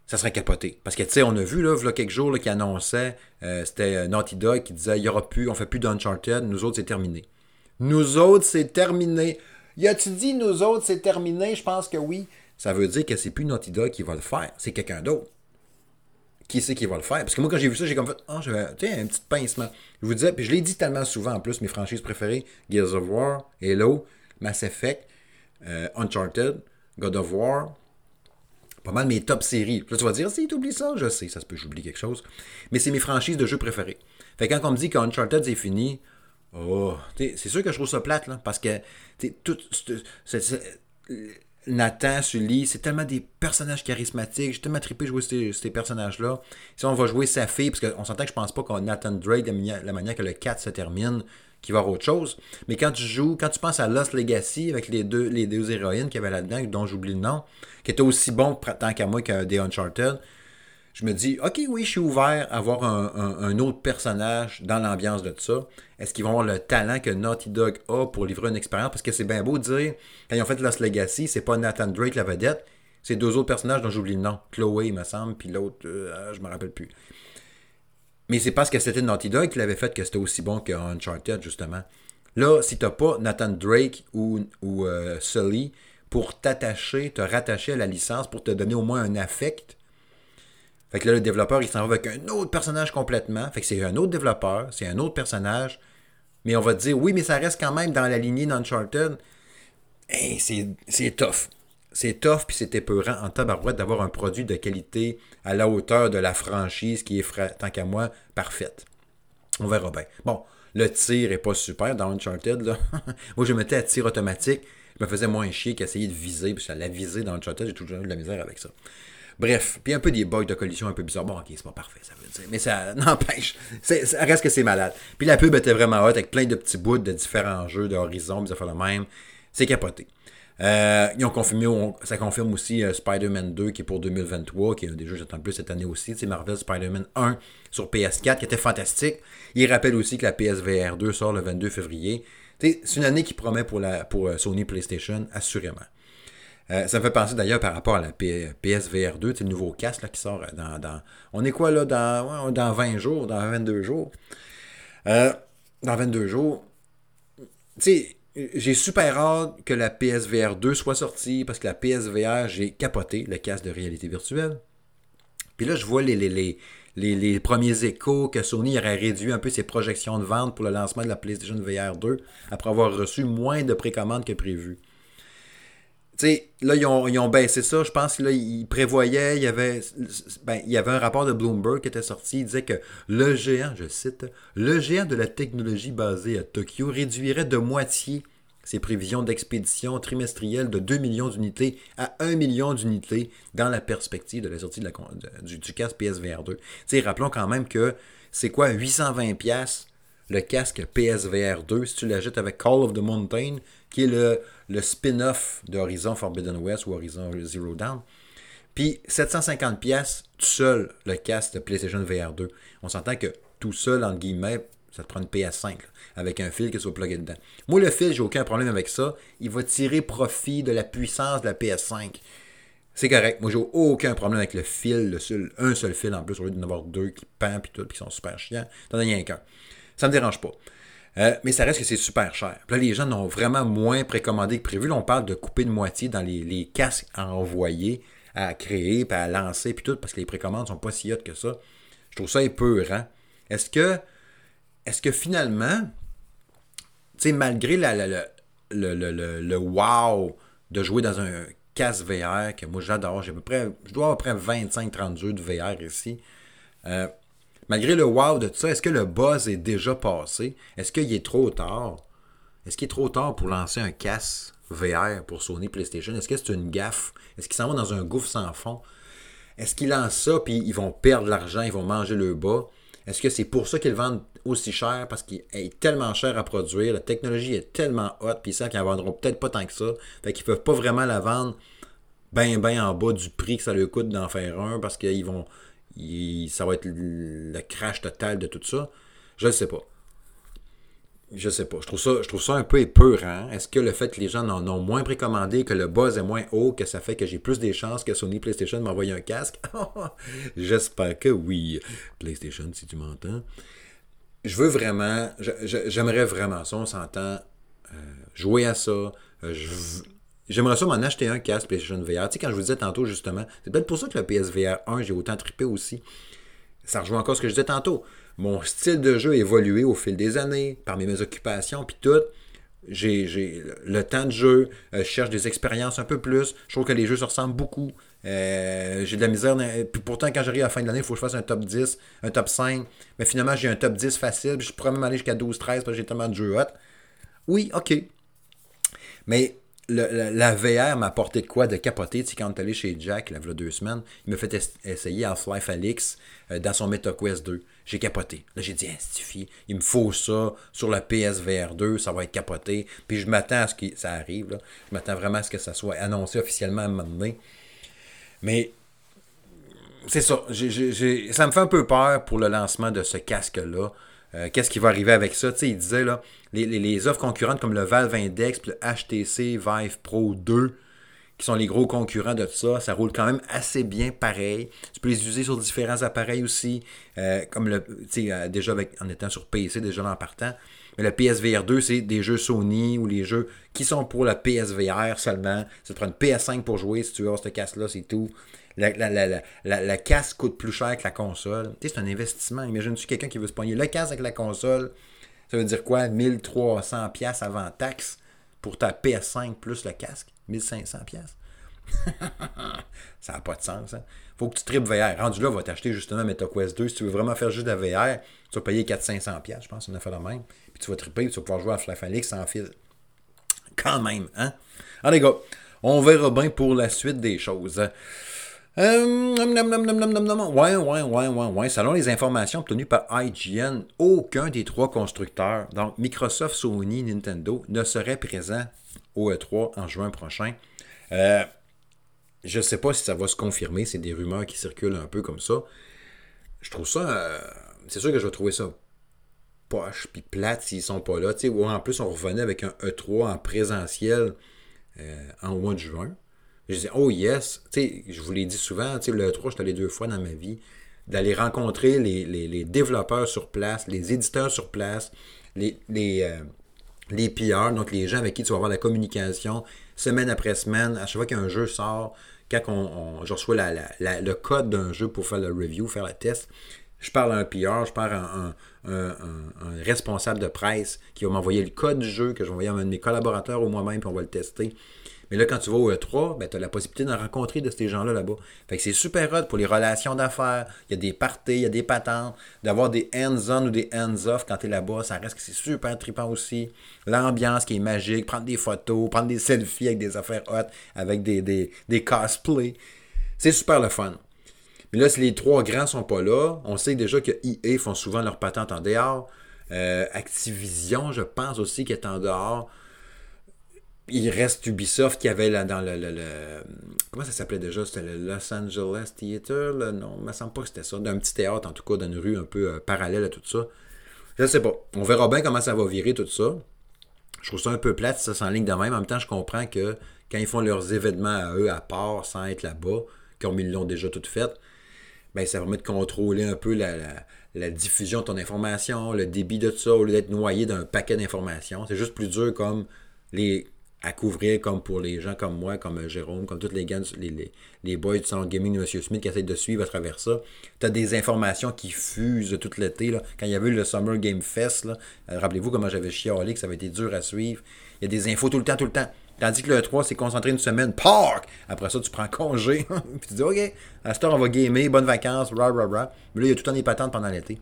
ça serait capoté. Parce que, tu sais, on a vu, là, il y a quelques jours, qui annonçait, euh, c'était euh, Naughty Dog qui disait, il y aura plus, on fait plus d'Uncharted, nous autres, c'est terminé. Nous autres, c'est terminé. Y a-tu dit, nous autres, c'est terminé? Je pense que oui. Ça veut dire que c'est plus Naughty Dog qui va le faire, c'est quelqu'un d'autre. Qui c'est qui va le faire? Parce que moi, quand j'ai vu ça, j'ai comme fait, oh, tu sais, un petit pincement. Je vous disais, puis je l'ai dit tellement souvent en plus, mes franchises préférées, Gears of War, Halo, Mass Effect, euh, Uncharted, God of War, pas mal mes top séries. Là, tu vas dire, si tu oublies ça, je sais, ça se peut, j'oublie quelque chose. Mais c'est mes franchises de jeux préférées. Fait que quand on me dit qu'Uncharted c'est fini, oh, c'est sûr que je trouve ça plate, là, parce que tout, Nathan, Sully, c'est tellement des personnages charismatiques. J'ai tellement trippé jouer ces, personnages-là. Si on va jouer sa fille, parce qu'on s'entend que je pense pas qu'on Nathan Drake, la manière, que le 4 se termine, qu'il va avoir autre chose. Mais quand tu joues, quand tu penses à Lost Legacy avec les deux, les deux héroïnes qu'il y avait là-dedans, dont j'oublie le nom, qui était aussi bon tant qu'à moi que des Uncharted, je me dis, OK, oui, je suis ouvert à voir un, autre personnage dans l'ambiance de ça. Est-ce qu'ils vont avoir le talent que Naughty Dog a pour livrer une expérience? Parce que c'est bien beau de dire, quand ils ont fait Lost Legacy, c'est pas Nathan Drake la vedette, c'est deux autres personnages dont j'oublie le nom. Chloé, il me semble, puis l'autre, euh, je me rappelle plus. Mais c'est parce que c'était Naughty Dog qui l'avait fait que c'était aussi bon que Uncharted, justement. Là, si t'as pas Nathan Drake ou, ou euh, Sully pour t'attacher, te rattacher à la licence, pour te donner au moins un affect, fait que là, le développeur, il s'en va avec un autre personnage complètement. Fait que c'est un autre développeur, c'est un autre personnage. Mais on va te dire, oui, mais ça reste quand même dans la lignée d'Uncharted. Hey, c'est tough. C'est tough, puis c'est épeurant en tabarouette d'avoir un produit de qualité à la hauteur de la franchise qui est, tant qu'à moi, parfaite. On verra bien. Bon, le tir est pas super dans Uncharted. Là. moi, je mettais à tir automatique. Je me faisais moins chier qu'essayer de viser. Puis la viser dans Uncharted, j'ai toujours eu de la misère avec ça. Bref, puis un peu des bugs de collision un peu bizarres. Bon, ok, c'est pas parfait, ça veut dire. Mais ça n'empêche. Ça reste que c'est malade. Puis la pub était vraiment hot avec plein de petits bouts de différents jeux, d'horizons, ça fait le même. C'est capoté. Euh, ils ont confirmé, ça confirme aussi euh, Spider-Man 2 qui est pour 2023, qui est un des jeux que j'attends plus cette année aussi. C'est Marvel Spider-Man 1 sur PS4 qui était fantastique. Il rappelle aussi que la PSVR 2 sort le 22 février. C'est une année qui promet pour, la, pour euh, Sony PlayStation, assurément. Ça me fait penser d'ailleurs par rapport à la PSVR 2, le nouveau casque là, qui sort dans, On est quoi là dans, dans 20 jours, dans 22 jours? Dans 22 jours. Tu j'ai super hâte que la PSVR 2 soit sortie parce que la PSVR, j'ai capoté le casque de réalité virtuelle. Puis là, je vois les, les, les, premiers échos que Sony aurait réduit un peu ses projections de vente pour le lancement de la PlayStation VR 2 après avoir reçu moins de précommandes que prévu sais, là, ils ont, baissé ça. Je pense qu'ils prévoyaient, il y, avait, ben, il y avait un rapport de Bloomberg qui était sorti. Il disait que le géant, je cite, le géant de la technologie basée à Tokyo réduirait de moitié ses prévisions d'expédition trimestrielle de 2 millions d'unités à 1 million d'unités dans la perspective de la sortie de la, du, du, casque PSVR 2. sais, rappelons quand même que c'est quoi 820$ le casque PSVR 2 si tu l'achètes avec Call of the Mountain, qui est le, spin-off de Horizon Forbidden West ou Horizon Zero Dawn. Puis 750 pièces tout seul le casque de PlayStation VR 2. On s'entend que tout seul, entre guillemets, ça te prend une PS5 avec un fil qui soit plugué dedans. Moi, le fil, j'ai aucun problème avec ça. Il va tirer profit de la puissance de la PS5. C'est correct. Moi, j'ai aucun problème avec le fil, seul, un seul fil en plus, au lieu d'en avoir deux qui pendent et tout, puis qui sont super chiants. T'en as rien qu'un. Ça me dérange pas. Euh, mais ça reste que c'est super cher. là, les gens n'ont vraiment moins précommandé que prévu. Là, on parle de couper de moitié dans les, casques à envoyer, à créer, puis à lancer, puis tout, parce que les précommandes sont pas si hautes que ça. Je trouve ça épeurant. Est-ce que, est-ce que finalement, tu sais, malgré la, le, le, le, wow de jouer dans un casque VR, que moi j'adore, j'ai à peu près, je dois à peu près 25-30 jeux de VR ici. Euh, Malgré le wow de tout ça, est-ce que le buzz est déjà passé? Est-ce qu'il est trop tard? Est-ce qu'il est trop tard pour lancer un casse VR pour Sony PlayStation? Est-ce que c'est une gaffe? Est-ce qu'ils s'en vont dans un gouffre sans fond? Est-ce qu'ils lancent ça puis ils vont perdre l'argent, ils vont manger le bas? Est-ce que c'est pour ça qu'ils vendent aussi cher? Parce qu'il est tellement cher à produire, la technologie est tellement haute, puis ils savent qu'ils ne vendront peut-être pas tant que ça. Fait qu'ils ne peuvent pas vraiment la vendre bien, bien en bas du prix que ça leur coûte d'en faire un parce qu'ils vont ça va être le crash total de tout ça. Je ne sais pas. Je sais pas. Je trouve ça, je trouve ça un peu épeurant. Est-ce que le fait que les gens en ont moins précommandé, que le buzz est moins haut, que ça fait que j'ai plus des chances que Sony PlayStation m'envoie un casque? J'espère que oui. PlayStation, si tu m'entends. Je veux vraiment, j'aimerais vraiment ça, on s'entend, euh, jouer à ça. Euh, J'aimerais ça m'en acheter un casque PlayStation VR. Tu sais, quand je vous disais tantôt, justement, c'est peut-être pour ça que le PSVR 1, j'ai autant trippé aussi. Ça rejoint encore ce que je disais tantôt. Mon style de jeu a évolué au fil des années, parmi mes occupations, puis tout. J'ai le temps de jeu, euh, je cherche des expériences un peu plus. Je trouve que les jeux se ressemblent beaucoup. Euh, j'ai de la misère. Puis pourtant, quand j'arrive à la fin de l'année, il faut que je fasse un top 10, un top 5. Mais finalement, j'ai un top 10 facile. je pourrais même aller jusqu'à 12-13 parce que j'ai tellement de jeux hot. Oui, ok. Mais la, VR m'a apporté de quoi de capoter. Tu sais, quand est allé chez Jack, il y a deux semaines, il m'a fait essayer Half-Life Alix euh, dans son MetaQuest 2. J'ai capoté. Là, j'ai dit, Stifi, il me faut ça sur la PSVR 2, ça va être capoté. Puis je m'attends à ce que ça arrive. Là. Je m'attends vraiment à ce que ça soit annoncé officiellement à un moment donné. Mais c'est ça. ça me fait un peu peur pour le lancement de ce casque-là. Euh, qu'est-ce qui va arriver avec ça? Il disait, là, les, offres concurrentes comme le Valve Index, le HTC Vive Pro 2, qui sont les gros concurrents de tout ça, ça roule quand même assez bien pareil. Tu peux les utiliser sur différents appareils aussi, euh, comme le, euh, déjà en étant sur PC, déjà en partant. Mais le PSVR 2, c'est des jeux Sony ou les jeux qui sont pour la PSVR seulement. Ça te prend une PS5 pour jouer si tu veux avoir ce casque-là, c'est tout. La, la, casque coûte plus cher que la console. Tu sais, c'est un investissement. Imagine-tu quelqu'un qui veut se pogner le casque avec la console, ça veut dire quoi? 1300 pièces avant taxe pour ta PS5 plus le casque? 1500 pièces. ça n'a pas de sens. Hein? faut que tu tripes VR. Rendu là, va t'acheter justement MetaQuest 2. Si tu veux vraiment faire juste de la VR, tu vas payer 400-500 pièces, je pense, on a fait la même. Puis tu vas triper, tu vas pouvoir jouer à Flash sans fil. Quand même, hein? Allez, gars, on verra bien pour la suite des choses. Euh, ouais, ouais, ouais, ouais, ouais. Selon les informations obtenues par IGN, aucun des trois constructeurs, donc Microsoft, Sony, Nintendo, ne serait présent au E3 en juin prochain. Euh, je ne sais pas si ça va se confirmer, c'est des rumeurs qui circulent un peu comme ça. Je trouve ça. Euh, c'est sûr que je vais trouver ça poche puis plate s'ils sont pas là. Ou en plus, on revenait avec un E3 en présentiel en mois de juin. Je disais, oh yes, tu sais, je vous l'ai dit souvent, tu sais, le 3, je suis allé deux fois dans ma vie, d'aller rencontrer les, développeurs sur place, les éditeurs sur place, les, les, euh, les donc les gens avec qui tu vas avoir la communication, semaine après semaine, à chaque fois qu'un jeu sort, quand je reçois le code d'un jeu pour faire le review, faire le test, je parle à un PR, je parle à un, responsable de presse qui va m'envoyer le code du jeu, que je vais envoyer à un de mes collaborateurs ou moi-même, puis on va le tester. Mais là, quand tu vas au E3, ben, tu as la possibilité d'en rencontrer de ces gens-là là-bas. Fait que c'est super hot pour les relations d'affaires. Il y a des parties, il y a des patentes. D'avoir des hands-on ou des hands-off quand tu es là-bas, ça reste que c'est super trippant aussi. L'ambiance qui est magique, prendre des photos, prendre des selfies avec des affaires hot, avec des, des, des cosplays. C'est super le fun. Mais là, si les trois grands sont pas là, on sait déjà que EA font souvent leurs patentes en dehors. Euh, Activision, je pense aussi, qui est en dehors il reste Ubisoft qui avait là dans le, comment ça s'appelait déjà? C'était le Los Angeles Theater là? non il me semble pas que c'était ça. D'un petit théâtre en tout cas d'une rue un peu euh, parallèle à tout ça. Je sais pas. On verra bien comment ça va virer tout ça. Je trouve ça un peu plate ça ligne de même. En même temps je comprends que quand ils font leurs événements à eux à part sans être là-bas comme ils l'ont déjà tout fait ben ça permet de contrôler un peu la, la diffusion de ton information le débit de tout ça au lieu d'être noyé d'un paquet d'informations. C'est juste plus dur comme les à couvrir comme pour les gens comme moi, comme euh, Jérôme, comme tous les gars, les, les, boys du salon gaming de M. Smith qui essayent de suivre à travers ça. Tu as des informations qui fusent tout l'été. Quand il y avait eu le Summer Game Fest, euh, rappelez-vous comment j'avais chialé, que ça avait été dur à suivre. Il y a des infos tout le temps, tout le temps. Tandis que le 3, c'est concentré une semaine, park! Après ça, tu prends congé. puis tu dis, OK, à cette heure, on va gamer, bonnes vacances, rah, rah, rah. Mais là, il y a tout le temps des patentes pendant l'été.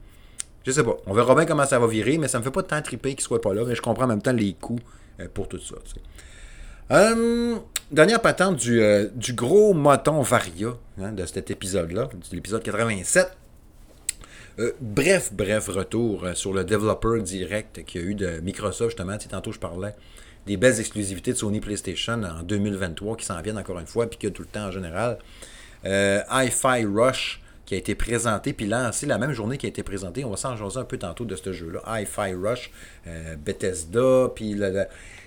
Je sais pas. On verra bien comment ça va virer, mais ça me fait pas temps triper qu'il soit pas là. Mais je comprends en même temps les coûts pour tout ça. Euh, dernière patente du, euh, du gros moton Varia hein, de cet épisode-là, de l'épisode 87. Euh, bref, bref retour sur le développeur direct qu'il y a eu de Microsoft, justement. Tantôt, je parlais des belles exclusivités de Sony PlayStation en 2023 qui s'en viennent encore une fois, puis que tout le temps en général. Hi-Fi Rush qui a été présenté, puis lancé la même journée qui a été présenté. On va s'en un peu tantôt de ce jeu-là. Hi-Fi Rush, Bethesda, puis le,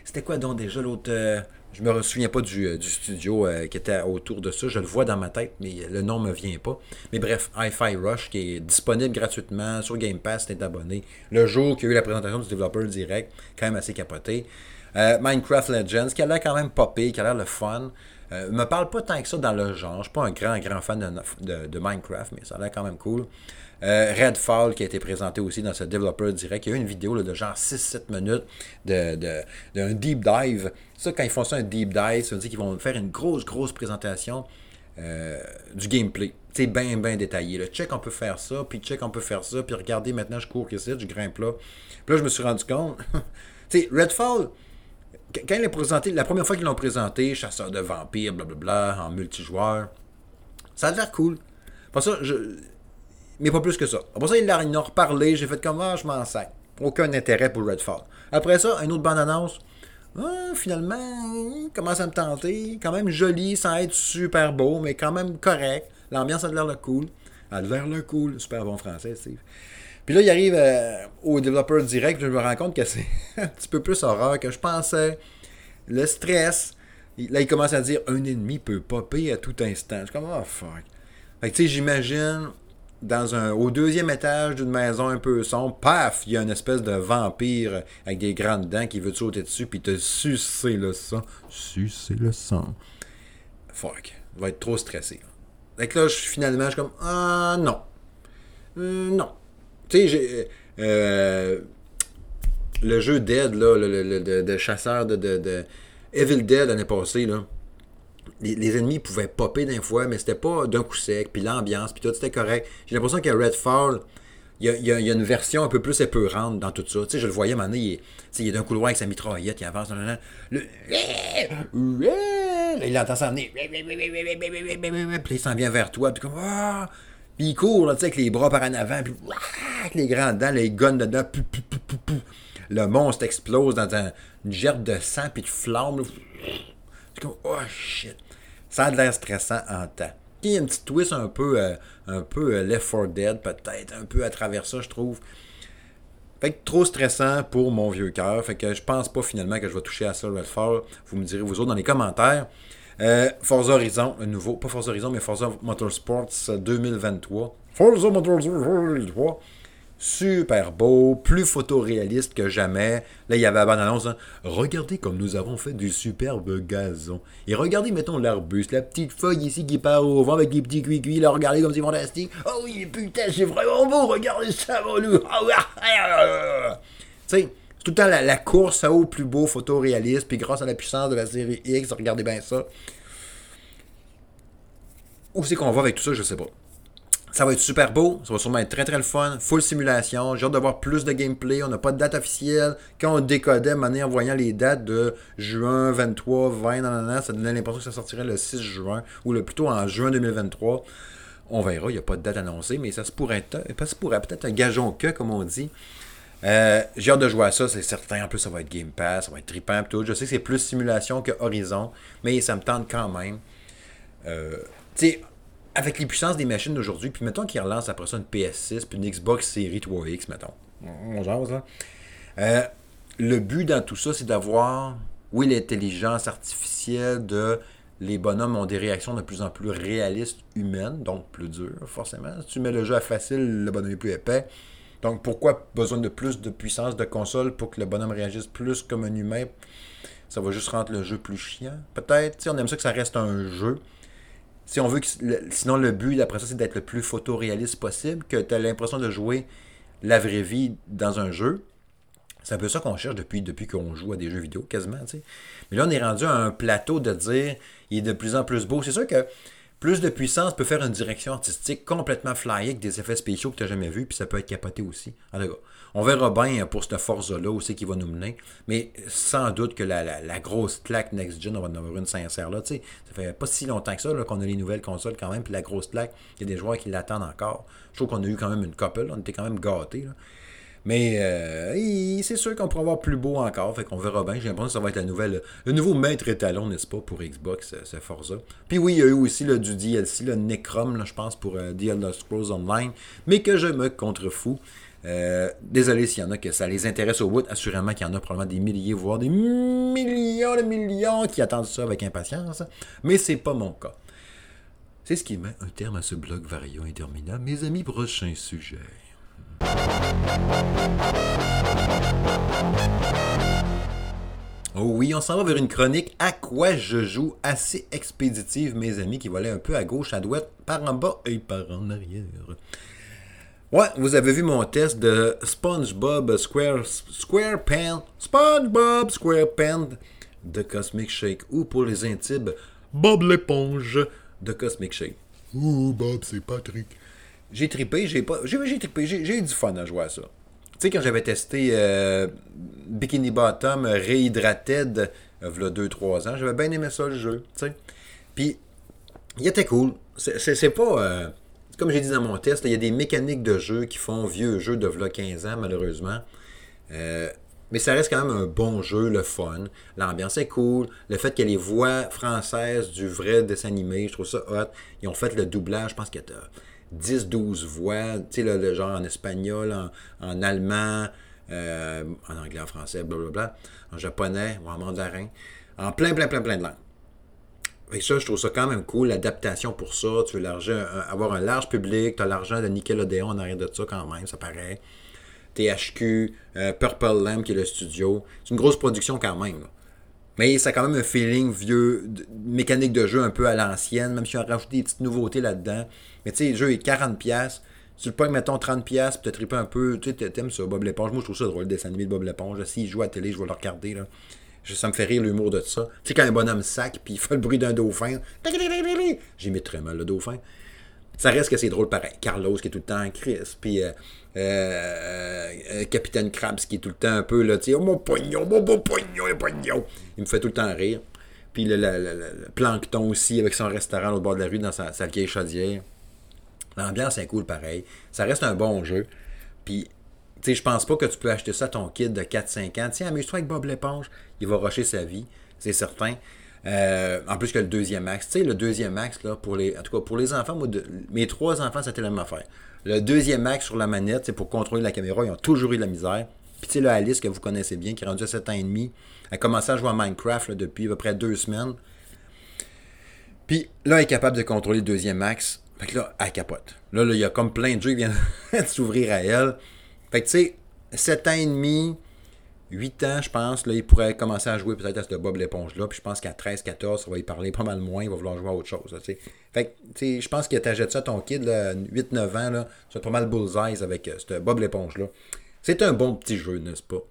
c'était quoi donc déjà l'autre. Euh, je me souviens pas du, euh, studio euh, qui était autour de ça. Je le vois dans ma tête, mais le nom me vient pas. Mais bref, Hi-Fi Rush qui est disponible gratuitement sur Game Pass, t'es abonné. Le jour qu'il y a eu la présentation du développeur direct, quand même assez capoté. Minecraft Legends, qui a l'air quand même popé, qui a l'air le fun. Ne me parle pas tant que ça dans le genre. Je suis pas un grand, grand fan de, de Minecraft, mais ça a l'air quand même cool. Euh, Redfall qui a été présenté aussi dans ce développeur direct. Il y a eu une vidéo de genre 6-7 minutes d'un de, deep dive. Ça, quand ils font ça, un deep dive, ça veut dire qu'ils vont faire une grosse, grosse présentation euh, du gameplay. C'est bien, bien détaillé. Le check, on peut faire ça, puis check, on peut faire ça, puis regardez, maintenant, je cours ici, je grimpe là. Puis là, je me suis rendu compte. tu sais, Redfall, quand ils l'ont présenté, la première fois qu'ils l'ont présenté, chasseur de vampires, blablabla, en multijoueur, ça a l'air cool. Mais pas plus que ça. Après ça, ils l'ont reparlé, j'ai fait comme, ah, je m'en sac. Aucun intérêt pour Redfall. Après ça, une autre bande-annonce. Ah, finalement, commence à me tenter. Quand même joli, sans être super beau, mais quand même correct. L'ambiance a l'air cool. A l'air cool. Super bon français, Steve. Puis là, il arrive euh, au développeur direct, je me rends compte que c'est un petit peu plus horreur que je pensais. Le stress. Là, il commence à dire un ennemi peut popper à tout instant. Je suis comme, oh fuck. Fait que tu sais, j'imagine dans un, au deuxième étage d'une maison un peu sombre, paf, il y a une espèce de vampire avec des grandes dents qui veut te sauter dessus puis te sucer le sang. Sucer le sang. Fuck. Va être trop stressé. Fait que là, finalement, je suis comme, ah non. Euh, non. Tu sais. Euh, le jeu Dead, là, le, de, chasseur de, de, Evil Dead l'année passée, là. Les, ennemis pouvaient popper d'un fois, mais c'était pas d'un coup sec, puis l'ambiance, puis tout, c'était correct. J'ai l'impression que Redfall, il y, a, une version un peu plus épeurante dans tout ça. Tu sais, je le voyais, maintenant, il est, il est d'un couloir avec sa mitraillette, il avance, le, il entend s'en venir, puis il s'en vient vers toi, puis comme, ah! Puis il court, là, avec les bras par en avant, puis avec les grands dents, les guns dedans, le monstre explose dans une gerbe de sang, puis de flamme. C'est comme, oh shit. Ça a l'air stressant en temps. Il y a un petit twist un peu, euh, un peu euh, Left 4 Dead, peut-être, un peu à travers ça, je trouve. Fait que trop stressant pour mon vieux cœur. Fait que je pense pas finalement que je vais toucher à ça Redfall. Vous me direz vous autres dans les commentaires. Euh, Forza Horizon, un nouveau, pas Forza Horizon, mais Forza Motorsports 2023. Forza Motorsports 2023. Super beau, plus photoréaliste que jamais. Là, il y avait la bande annonce. Hein. Regardez comme nous avons fait du superbe gazon. Et regardez, mettons, l'arbuste, la petite feuille ici qui part au vent avec les petits cuits Là, regardez comme c'est fantastique. Oh oui, putain, c'est vraiment beau. Regardez ça, mon loup. Tu sais, tout le temps la, course à haut plus beau photoréaliste, puis grâce à la puissance de la série X, regardez bien ça. Où c'est qu'on va avec tout ça, je sais pas. Ça va être super beau, ça va sûrement être très très le fun, full simulation, j'ai hâte de voir plus de gameplay, on n'a pas de date officielle. Quand on décodait, en voyant les dates de juin 23, 20, ça donnait l'impression que ça sortirait le 6 juin, ou le, plutôt en juin 2023. On verra, il n'y a pas de date annoncée, mais ça se pourrait, ça pourrait peut-être un gageon que, comme on dit. Euh, j'ai hâte de jouer à ça, c'est certain. En plus, ça va être Game Pass, ça va être trippant tout. Je sais que c'est plus simulation que Horizon, mais ça me tente quand même. Euh, tu sais, avec les puissances des machines d'aujourd'hui, puis mettons qu'ils relancent après ça une PS6, puis une Xbox Series 3X, mettons. On là. Euh, le but dans tout ça, c'est d'avoir, oui, l'intelligence artificielle de les bonhommes ont des réactions de plus en plus réalistes humaines, donc plus dures, forcément. Si tu mets le jeu à facile, le bonhomme est plus épais. Donc, pourquoi besoin de plus de puissance de console pour que le bonhomme réagisse plus comme un humain? Ça va juste rendre le jeu plus chiant, peut-être. On aime ça que ça reste un jeu. Si on veut que. sinon, le but, d'après ça, c'est d'être le plus photoréaliste possible, que tu as l'impression de jouer la vraie vie dans un jeu. C'est un peu ça qu'on cherche depuis, depuis qu'on joue à des jeux vidéo, quasiment. Mais là, on est rendu à un plateau de dire il est de plus en plus beau. C'est sûr que plus de puissance peut faire une direction artistique complètement flyée avec des effets spéciaux que tu n'as jamais vus, puis ça peut être capoté aussi. On verra bien pour cette force-là aussi qui va nous mener, mais sans doute que la, grosse claque next-gen, on va en avoir une sincère là. sais, ça fait pas si longtemps que ça qu'on a les nouvelles consoles quand même, puis la grosse claque, il y a des joueurs qui l'attendent encore. Je trouve qu'on a eu quand même une couple, on était quand même gâtés. Là. Mais euh, c'est sûr qu'on pourra avoir plus beau encore. Fait qu'on verra bien. J'ai l'impression que ça va être la nouvelle, le nouveau maître étalon, n'est-ce pas, pour Xbox, euh, ce Forza. Puis oui, il y a eu aussi le du DLC, le Necrom, je pense, pour euh, The Elder Scrolls Online. Mais que je me contrefous. désolé s'il y en a que ça les intéresse au bout. Assurément qu'il y en a probablement des milliers, voire des millions de millions qui attendent ça avec impatience. Mais c'est pas mon cas. C'est ce qui met un terme à ce blog variant interminable. Mes amis, prochain sujet. Oh oui, on s'en va vers une chronique à quoi je joue assez expéditive, mes amis, qui volaient un peu à gauche, à droite, par en bas et par en arrière. Ouais, vous avez vu mon test de SpongeBob Square, SquarePants, SpongeBob SquarePants de Cosmic Shake, ou pour les intimes, Bob l'éponge de Cosmic Shake. Ouh, Bob, c'est Patrick. J'ai trippé, j'ai pas. J'ai trippé, j'ai eu du fun à jouer à ça. sais, quand j'avais testé euh, Bikini Bottom Rehydrated, y a 2-3 ans, j'avais bien aimé ça, le jeu, tu sais. Puis, il était cool. C'est pas... Euh, comme j'ai dit dans mon test, il y a des mécaniques de jeu qui font vieux jeu de 15 ans, malheureusement. Euh, mais ça reste quand même un bon jeu, le fun. L'ambiance est cool. Le fait qu'il y ait les voix françaises du vrai dessin animé, je trouve ça hot. Ils ont fait le doublage, je pense qu'il y a 10-12 voix, tu sais, le, genre en espagnol, en, allemand, euh, en anglais, en français, blablabla, en japonais ou en mandarin, en plein, plein, plein, plein de langues. Et ça, je trouve ça quand même cool, l'adaptation pour ça. Tu veux avoir un large public, tu as l'argent de Nickelodeon en arrière de ça quand même, ça paraît. THQ, euh, Purple Lamp qui est le studio. C'est une grosse production quand même. Mais a quand même un feeling vieux, mécanique de jeu un peu à l'ancienne, même si on a rajouté des petites nouveautés là-dedans. Mais tu sais, le jeu est 40$. Tu le pognes, mettons, 30$, puis tu trippé un peu. Tu sais, t'aimes ça, Bob l'éponge. Moi, je trouve ça drôle, le dessin de Bob l'éponge. S'il joue à télé, je vais le regarder. Là. Ça me fait rire l'humour de ça. Tu sais, quand un bonhomme sac, puis il fait le bruit d'un dauphin, j'imite très mal le dauphin. Ça reste que c'est drôle pareil. Carlos qui est tout le temps en crise, puis euh, euh, euh, Capitaine Krabs qui est tout le temps un peu là, tu oh mon pognon, mon beau pognon, le pognon. Il me fait tout le temps rire. Puis le, plancton aussi avec son restaurant au bord de la rue dans sa, sa vieille chaudière. L'ambiance est cool pareil. Ça reste un bon jeu. Puis tu sais, je pense pas que tu peux acheter ça à ton kid de 4-5 ans. Tiens, amuse-toi avec Bob l'éponge. Il va rusher sa vie, c'est certain. Euh, en plus que le deuxième max. Tu sais, le deuxième max, là, pour les, en tout cas, pour les enfants, mes trois enfants, c'était la même affaire. Le deuxième max sur la manette, c'est pour contrôler la caméra, ils ont toujours eu de la misère. Puis, tu sais, le Alice, que vous connaissez bien, qui est rendu à 7 ans et demi, a commencé à jouer à Minecraft depuis à peu près deux semaines. Puis, là, elle est capable de contrôler le deuxième max. Fait que là, elle capote. Là, là il y a comme plein de jeux qui viennent s'ouvrir à elle. Fait que, tu sais, 7 ans et demi, 8 ans, je pense, là, il pourrait commencer à jouer peut-être à ce Bob l'éponge-là. Puis je pense qu'à 13, 14, ça va y parler pas mal moins. Il va vouloir jouer à autre chose. fait que, tu je pense que t'achètes ça à ton kid, 8-9 ans, là, c'est pas mal bullseye avec euh, ce Bob l'éponge-là. C'est un bon petit jeu, n'est-ce pas?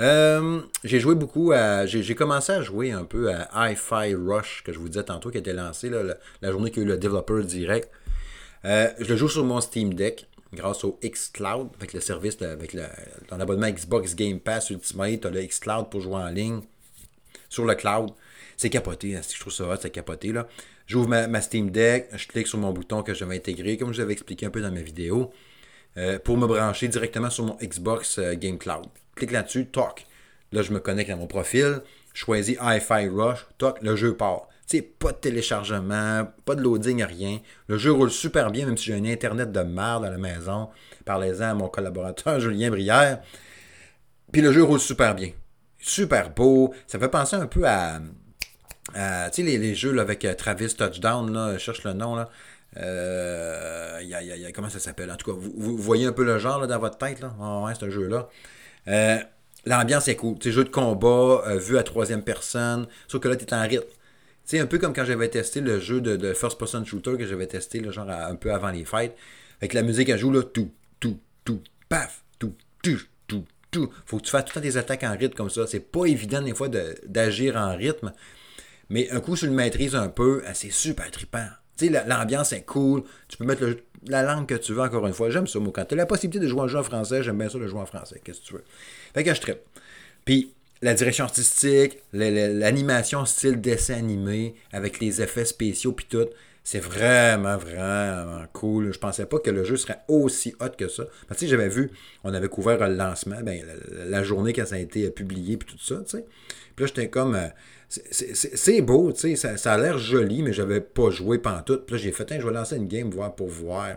Euh, j'ai joué beaucoup à. J'ai commencé à jouer un peu à Hi-Fi Rush, que je vous disais tantôt, qui a été lancé là, la, journée qu'il y a eu le Developer Direct. Euh, je le joue sur mon Steam Deck grâce au xCloud, avec le service, avec le, ton abonnement Xbox Game Pass Ultimate, tu as le xCloud pour jouer en ligne sur le cloud. C'est capoté, hein, je trouve ça c'est capoté. là. J'ouvre ma, Steam Deck, je clique sur mon bouton que je vais intégrer, comme je vous avais expliqué un peu dans ma vidéo, euh, pour me brancher directement sur mon Xbox euh, Game Cloud. Clique là-dessus, toc. Là, je me connecte à mon profil, je choisis Hi-Fi Rush, toc, le jeu part pas de téléchargement, pas de loading, rien. Le jeu roule super bien, même si j'ai un Internet de merde à la maison. Parlez-en à mon collaborateur Julien Brière. Puis le jeu roule super bien. Super beau. Ça fait penser un peu à. tu sais, les, jeux avec euh, Travis Touchdown, là, je cherche le nom. Là. Euh, y a, comment ça s'appelle? En tout cas, vous, voyez un peu le genre dans votre tête. Là? Oh, ouais, c'est un jeu-là. Euh, l'ambiance est cool. C'est jeu de combat, vu à troisième personne. Sauf que là, tu es en rythme. C'est un peu comme quand j'avais testé le jeu de, First Person Shooter que j'avais testé, le genre un peu avant les fêtes. Avec la musique, elle joue là, tout, tout, tout, paf, tout, tout, tout, tout. Faut que tu fasses tout le temps des attaques en rythme comme ça. C'est pas évident des fois d'agir en rythme. Mais un coup, tu le maîtrises un peu, ah, c'est super trippant. Tu sais, l'ambiance est cool. Tu peux mettre la langue que tu veux, encore une fois. J'aime ça, moi. Quand tu as la possibilité de jouer un jeu en français, j'aime bien ça de jouer en français. Qu'est-ce que tu veux? Fait que je trippe. Puis, la direction artistique, l'animation style dessin animé, avec les effets spéciaux puis tout, c'est vraiment, vraiment cool. Je pensais pas que le jeu serait aussi hot que ça. Parce que j'avais vu, on avait couvert le lancement, ben, la, journée quand ça a été publié puis tout ça, tu sais. Puis là, j'étais comme... Euh, c'est beau, tu sais, ça, ça, a l'air joli, mais j'avais pas joué pantoute. Puis là, j'ai fait, je vais lancer une game voir pour voir.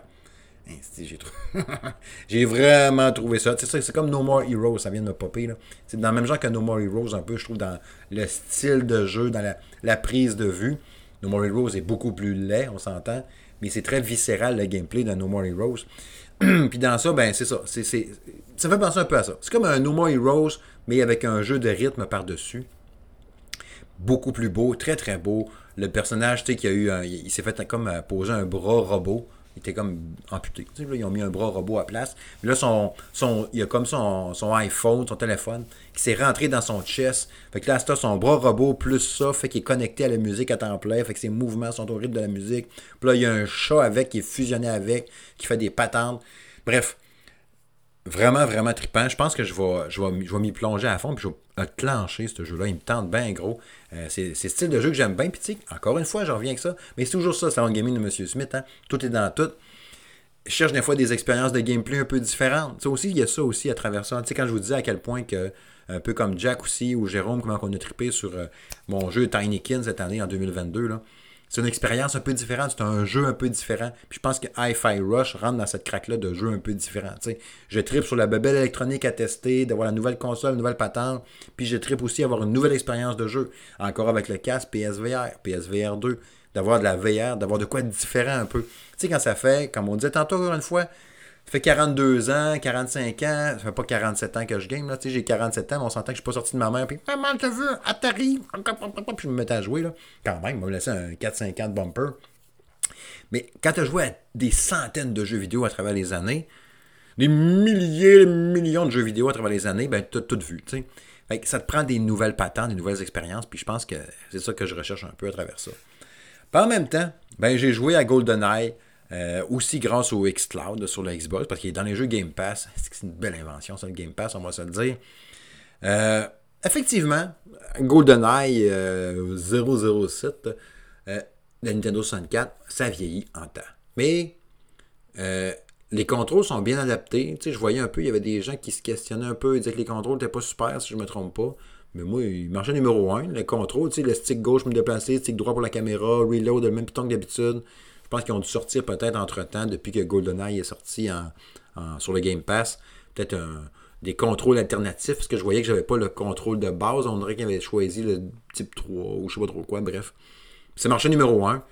J'ai vraiment trouvé ça. C'est comme No More Heroes, ça vient de me popper. C'est dans le même genre que No More Heroes, un peu, je trouve, dans le style de jeu, dans la, prise de vue. No More Heroes est beaucoup plus laid, on s'entend, mais c'est très viscéral le gameplay de No More Heroes. Puis dans ça, ben c'est ça. C'est, ça fait penser un peu à ça. C'est comme un No More Heroes, mais avec un jeu de rythme par-dessus. Beaucoup plus beau, très très beau. Le personnage, tu sais, qui a eu il s'est fait comme euh, poser un bras robot il était comme amputé. ils ont mis un bras robot à place. là, son, son, il a comme son, iPhone, son téléphone, qui s'est rentré dans son chest. Fait que là, c'est son bras robot plus ça, fait qu'il est connecté à la musique à temps plein. Fait que ses mouvements sont au rythme de la musique. Puis là, il y a un chat avec qui est fusionné avec, qui fait des patentes. Bref, vraiment, vraiment trippant. Je pense que je vais, m'y plonger à fond, puis je clencher ce jeu-là. Il me tente bien gros. Euh, c'est c'est le style de jeu que j'aime bien. Puis encore une fois, j'en reviens avec ça. Mais c'est toujours ça, le gaming de M. Smith. Hein? Tout est dans tout. Je cherche des fois des expériences de gameplay un peu différentes. Sais, aussi, il y a ça aussi à travers ça. Tu sais, quand je vous dis à quel point que, un peu comme Jack aussi, ou Jérôme, comment on a trippé sur euh, mon jeu Tinykin cette année, en 2022, là c'est une expérience un peu différente, c'est un jeu un peu différent. Puis je pense que Hi-Fi Rush rentre dans cette craque-là de jeu un peu différent. Je tripe sur la bebelle électronique à tester, d'avoir la nouvelle console, la nouvelle patente. Puis je tripe aussi avoir une nouvelle expérience de jeu. Encore avec le casque PSVR, PSVR 2, d'avoir de la VR, d'avoir de quoi de différent un peu. Tu sais, quand ça fait, comme on disait tantôt encore une fois, ça fait 42 ans, 45 ans, ça fait pas 47 ans que je game, là, tu sais, j'ai 47 ans, on s'entend que je suis pas sorti de ma mère, puis maman, t'as vu, Atari, puis je me mettais à jouer, là. Quand même, m'a laissé un 4-5 ans de bumper. Mais quand tu as joué à des centaines de jeux vidéo à travers les années, des milliers, des millions de jeux vidéo à travers les années, ben, tu as tout vu, tu sais. ça te prend des nouvelles patentes, des nouvelles expériences, puis je pense que c'est ça que je recherche un peu à travers ça. Puis en même temps, ben, j'ai joué à GoldenEye, euh, aussi grâce au xCloud sur le Xbox, parce qu'il est dans les jeux Game Pass. C'est une belle invention, ça, le Game Pass, on va se le dire. Euh, effectivement, GoldenEye 007 euh, la Nintendo 64, ça vieillit en temps. Mais les contrôles sont bien adaptés. Tu sais, je voyais un peu, il y avait des gens qui se questionnaient un peu, ils disaient que les contrôles n'étaient pas super, si je ne me trompe pas. Mais moi, il marchait numéro 1. Les contrôles, tu sais, le stick gauche me déplacer, le stick droit pour la caméra, reload, le même piton que d'habitude. Pense qu'ils ont dû sortir peut-être entre-temps, depuis que GoldenEye est sorti sur le Game Pass, peut-être des contrôles alternatifs, parce que je voyais que j'avais pas le contrôle de base. On dirait qu'ils avaient choisi le type 3 ou je sais pas trop quoi, bref. C'est marché numéro 1,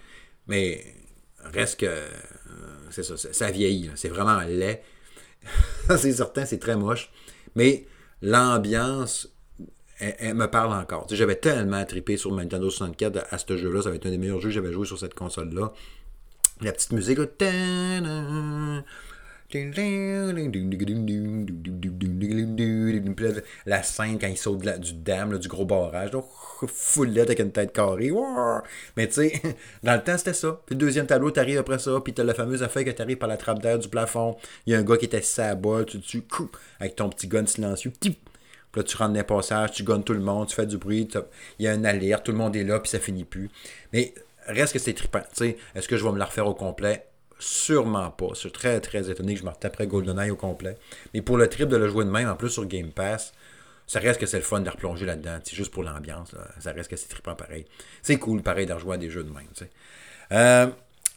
mais reste que euh, c'est ça, ça vieillit. C'est vraiment laid. c'est certain, c'est très moche. Mais l'ambiance elle, me parle encore. J'avais tellement trippé sur Nintendo 64 à ce jeu-là. Ça avait été un des meilleurs jeux que j'avais joué sur cette console-là. La petite musique, La scène quand il saute du dam, du gros barrage, donc foulette avec une tête carrée. Mais tu sais, dans le temps, c'était ça. Puis le deuxième tableau, t'arrives après ça, puis t'as la fameuse affaire que t'arrives par la trappe d'air du plafond. Il y a un gars qui est assis à la boîte, tu, avec ton petit gun silencieux. Puis là, tu rentres dans les passages, tu gonnes tout le monde, tu fais du bruit, il y a un alerte, tout le monde est là, puis ça finit plus. Mais reste que c'est trippant. Est-ce que je vais me la refaire au complet? Sûrement pas. Je suis très, très étonné que je me retaperais GoldenEye au complet. Mais pour le trip de le jouer de même, en plus sur Game Pass, ça reste que c'est le fun de replonger là-dedans. C'est juste pour l'ambiance. Ça reste que c'est trippant pareil. C'est cool, pareil, de rejouer à des jeux de même. Euh,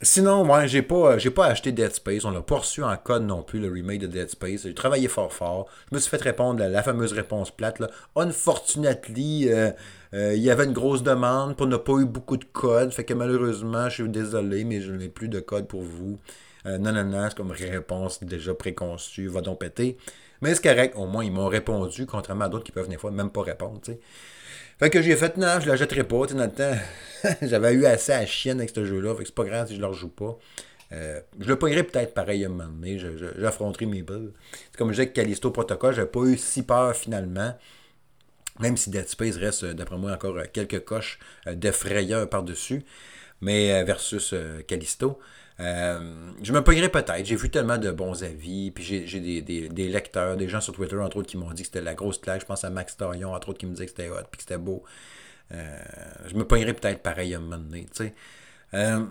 Sinon, moi, j'ai pas, euh, j'ai pas acheté Dead Space. On l'a pas reçu en code non plus, le remake de Dead Space. J'ai travaillé fort fort. Je me suis fait répondre la, la fameuse réponse plate. Unfortunately, euh, il y avait une grosse demande pour ne pas eu beaucoup de code. Fait que malheureusement, je suis désolé, mais je n'ai plus de code pour vous. non, non, non, c'est comme réponse déjà préconçue. Va donc péter. Mais c'est correct. Au moins, ils m'ont répondu, contrairement à d'autres qui peuvent des fois même pas répondre. sais. Fait que j'ai fait, non, je la jetterai pas. Sais, temps, j'avais eu assez à chienne avec ce jeu-là. Fait que c'est pas grave si je le rejoue pas. Euh, je le pognerai peut-être pareil à un moment donné. J'affronterai mes bulles. C'est comme je disais avec Callisto Protocol, j'avais pas eu si peur finalement. Même si Dead Space reste, euh, d'après moi, encore euh, quelques coches de frayeur par-dessus. Mais versus Callisto. Euh, je me pognerais peut-être. J'ai vu tellement de bons avis. Puis j'ai des, lecteurs, des gens sur Twitter, entre autres, qui m'ont dit que c'était la grosse claque. Je pense à Max Torion, entre autres, qui me disait que c'était hot puis que c'était beau. Euh, je me pognerais peut-être pareil à un moment donné. Euh,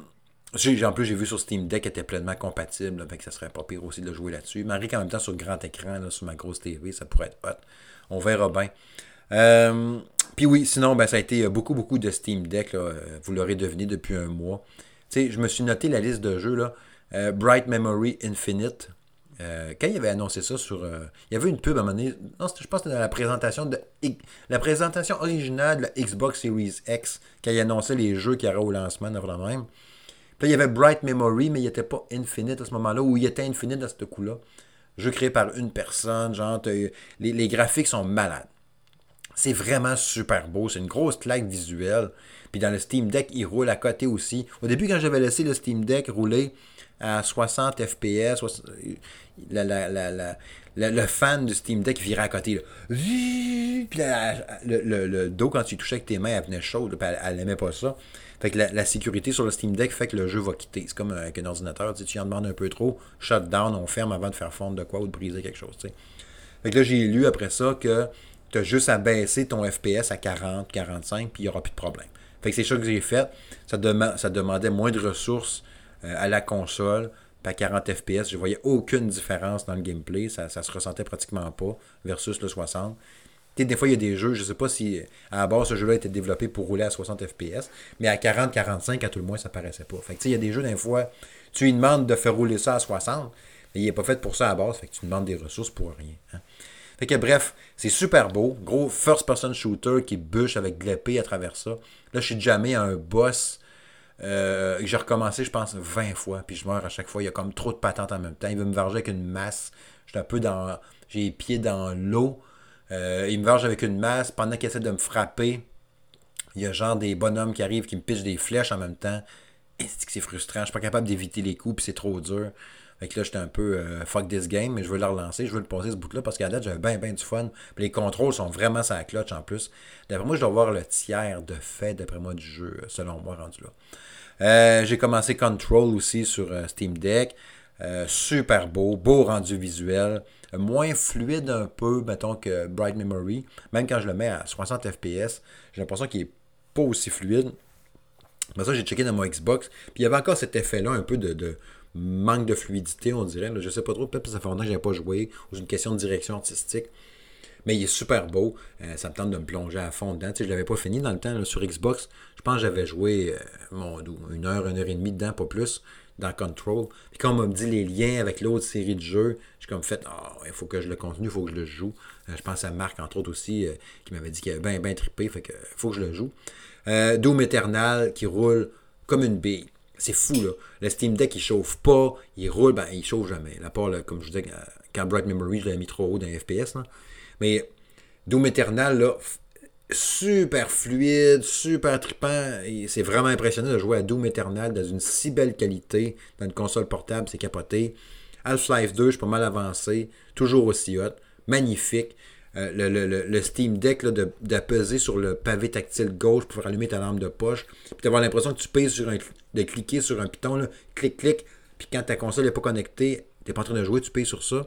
en plus, j'ai vu sur Steam Deck était pleinement compatible. que ça serait pas pire aussi de jouer là-dessus. Marie, en même temps, sur le grand écran, sur ma grosse TV, ça pourrait être hot. On verra bien. Puis oui, sinon, ben, ça a été beaucoup, beaucoup de Steam Deck. Vous l'aurez deviné depuis un mois je me suis noté la liste de jeux, là. Euh, Bright Memory Infinite. Euh, quand il avait annoncé ça sur. Euh, il y avait une pub à un moment donné. Non, je pense que c'était dans la présentation de la présentation originale de la Xbox Series X, quand il annonçait les jeux qu'il y aurait au lancement, de même. Puis là, il y avait Bright Memory, mais il n'était pas Infinite à ce moment-là, ou il était Infinite à ce coup-là. Jeu créé par une personne, genre, les graphiques sont malades. C'est vraiment super beau, c'est une grosse claque visuelle. Puis dans le Steam Deck, il roule à côté aussi. Au début, quand j'avais laissé le Steam Deck rouler à 60 FPS, le fan du Steam Deck virait à côté. Puis le, dos, quand tu touchais avec tes mains, elle venait chaude. elle, n'aimait pas ça. Fait que la, sécurité sur le Steam Deck fait que le jeu va quitter. C'est comme avec un ordinateur, tu, tu en demandes un peu trop, shutdown, on ferme avant de faire fondre de quoi ou de briser quelque chose. Fait que là, j'ai lu après ça que tu as juste à baisser ton FPS à 40, 45, puis il n'y aura plus de problème. Fait que c'est ça que j'ai fait. Ça, ça demandait moins de ressources euh, à la console. Puis à 40 FPS, je voyais aucune différence dans le gameplay. Ça, ça se ressentait pratiquement pas versus le 60 des fois, il y a des jeux, je ne sais pas si à la base, ce jeu-là a été développé pour rouler à 60 FPS, mais à 40-45, à tout le moins, ça paraissait pas. Fait que, il y a des jeux, des fois, tu lui demandes de faire rouler ça à 60, mais il n'est pas fait pour ça à la base, fait que tu demandes des ressources pour rien. Hein. Fait que bref, c'est super beau. Gros first-person shooter qui bûche avec de à travers ça. Là, je suis jamais un boss. Euh, j'ai recommencé, je pense, 20 fois, puis je meurs à chaque fois. Il y a comme trop de patentes en même temps. Il veut me varger avec une masse. Je un peu dans. J'ai les pieds dans l'eau. Euh, il me varge avec une masse. Pendant qu'il essaie de me frapper, il y a genre des bonhommes qui arrivent, qui me pitchent des flèches en même temps. C'est frustrant? Je suis pas capable d'éviter les coups, puis c'est trop dur. Fait que là, j'étais un peu euh, fuck this game, mais je veux le relancer, je veux le passer ce bout-là parce qu'à date, j'avais bien, bien du fun. Puis les contrôles sont vraiment sur la clutch en plus. D'après moi, je dois voir le tiers de fait, d'après moi, du jeu, selon moi, rendu là. Euh, j'ai commencé Control aussi sur Steam Deck. super beau, beau rendu visuel moins fluide un peu, mettons, que Bright Memory. Même quand je le mets à 60 FPS, j'ai l'impression qu'il est pas aussi fluide. Mais ça, j'ai checké dans mon Xbox. Puis il y avait encore cet effet-là, un peu de, manque de fluidité, on dirait. Je sais pas trop, peut-être que ça fait longtemps que je pas joué, ou une question de direction artistique. Mais il est super beau. Euh, ça me tente de me plonger à fond dedans. Tu je l'avais pas fini dans le temps sur Xbox. Je pense que j'avais joué euh, mon, une heure, une heure et demie dedans, pas plus dans Control. Puis quand on m'a dit les liens avec l'autre série de jeux, j'ai comme fait, ah, il faut que je le continue, il faut que je le joue. Euh, je pense à Marc, entre autres aussi, euh, qui m'avait dit qu'il avait bien, bien trippé, fait que faut que je le joue. Doom Eternal qui roule comme une bille. C'est fou, là. Le Steam Deck, il chauffe pas, il roule, ben, il chauffe jamais. La part, comme je vous disais, quand Bright Memory, je l'avais mis trop haut dans les FPS, là. Mais Doom Eternal, là, super fluide, super trippant. C'est vraiment impressionnant de jouer à Doom Eternal dans une si belle qualité, dans une console portable, c'est capoté. Half-Life 2, je suis pas mal avancé, toujours aussi hot, magnifique. Euh, le, Steam Deck d'appeser sur le pavé tactile gauche pour faire allumer ta lampe de poche, puis d'avoir l'impression que tu pèses sur un, de cliquer sur un piton, là, clic, clic, puis quand ta console n'est pas connectée, tu n'es pas en train de jouer, tu payes sur ça.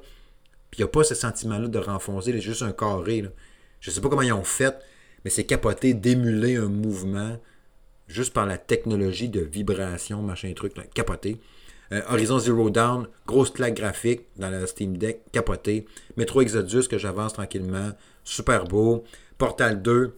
Puis il n'y a pas ce sentiment-là de renfoncer, c'est juste un carré. Là. Je sais pas comment ils ont fait, mais c'est capoté d'émuler un mouvement juste par la technologie de vibration, machin truc, capoté. Euh, Horizon Zero Down, grosse claque graphique dans la Steam Deck, capoté. Metro Exodus que j'avance tranquillement, super beau. Portal 2,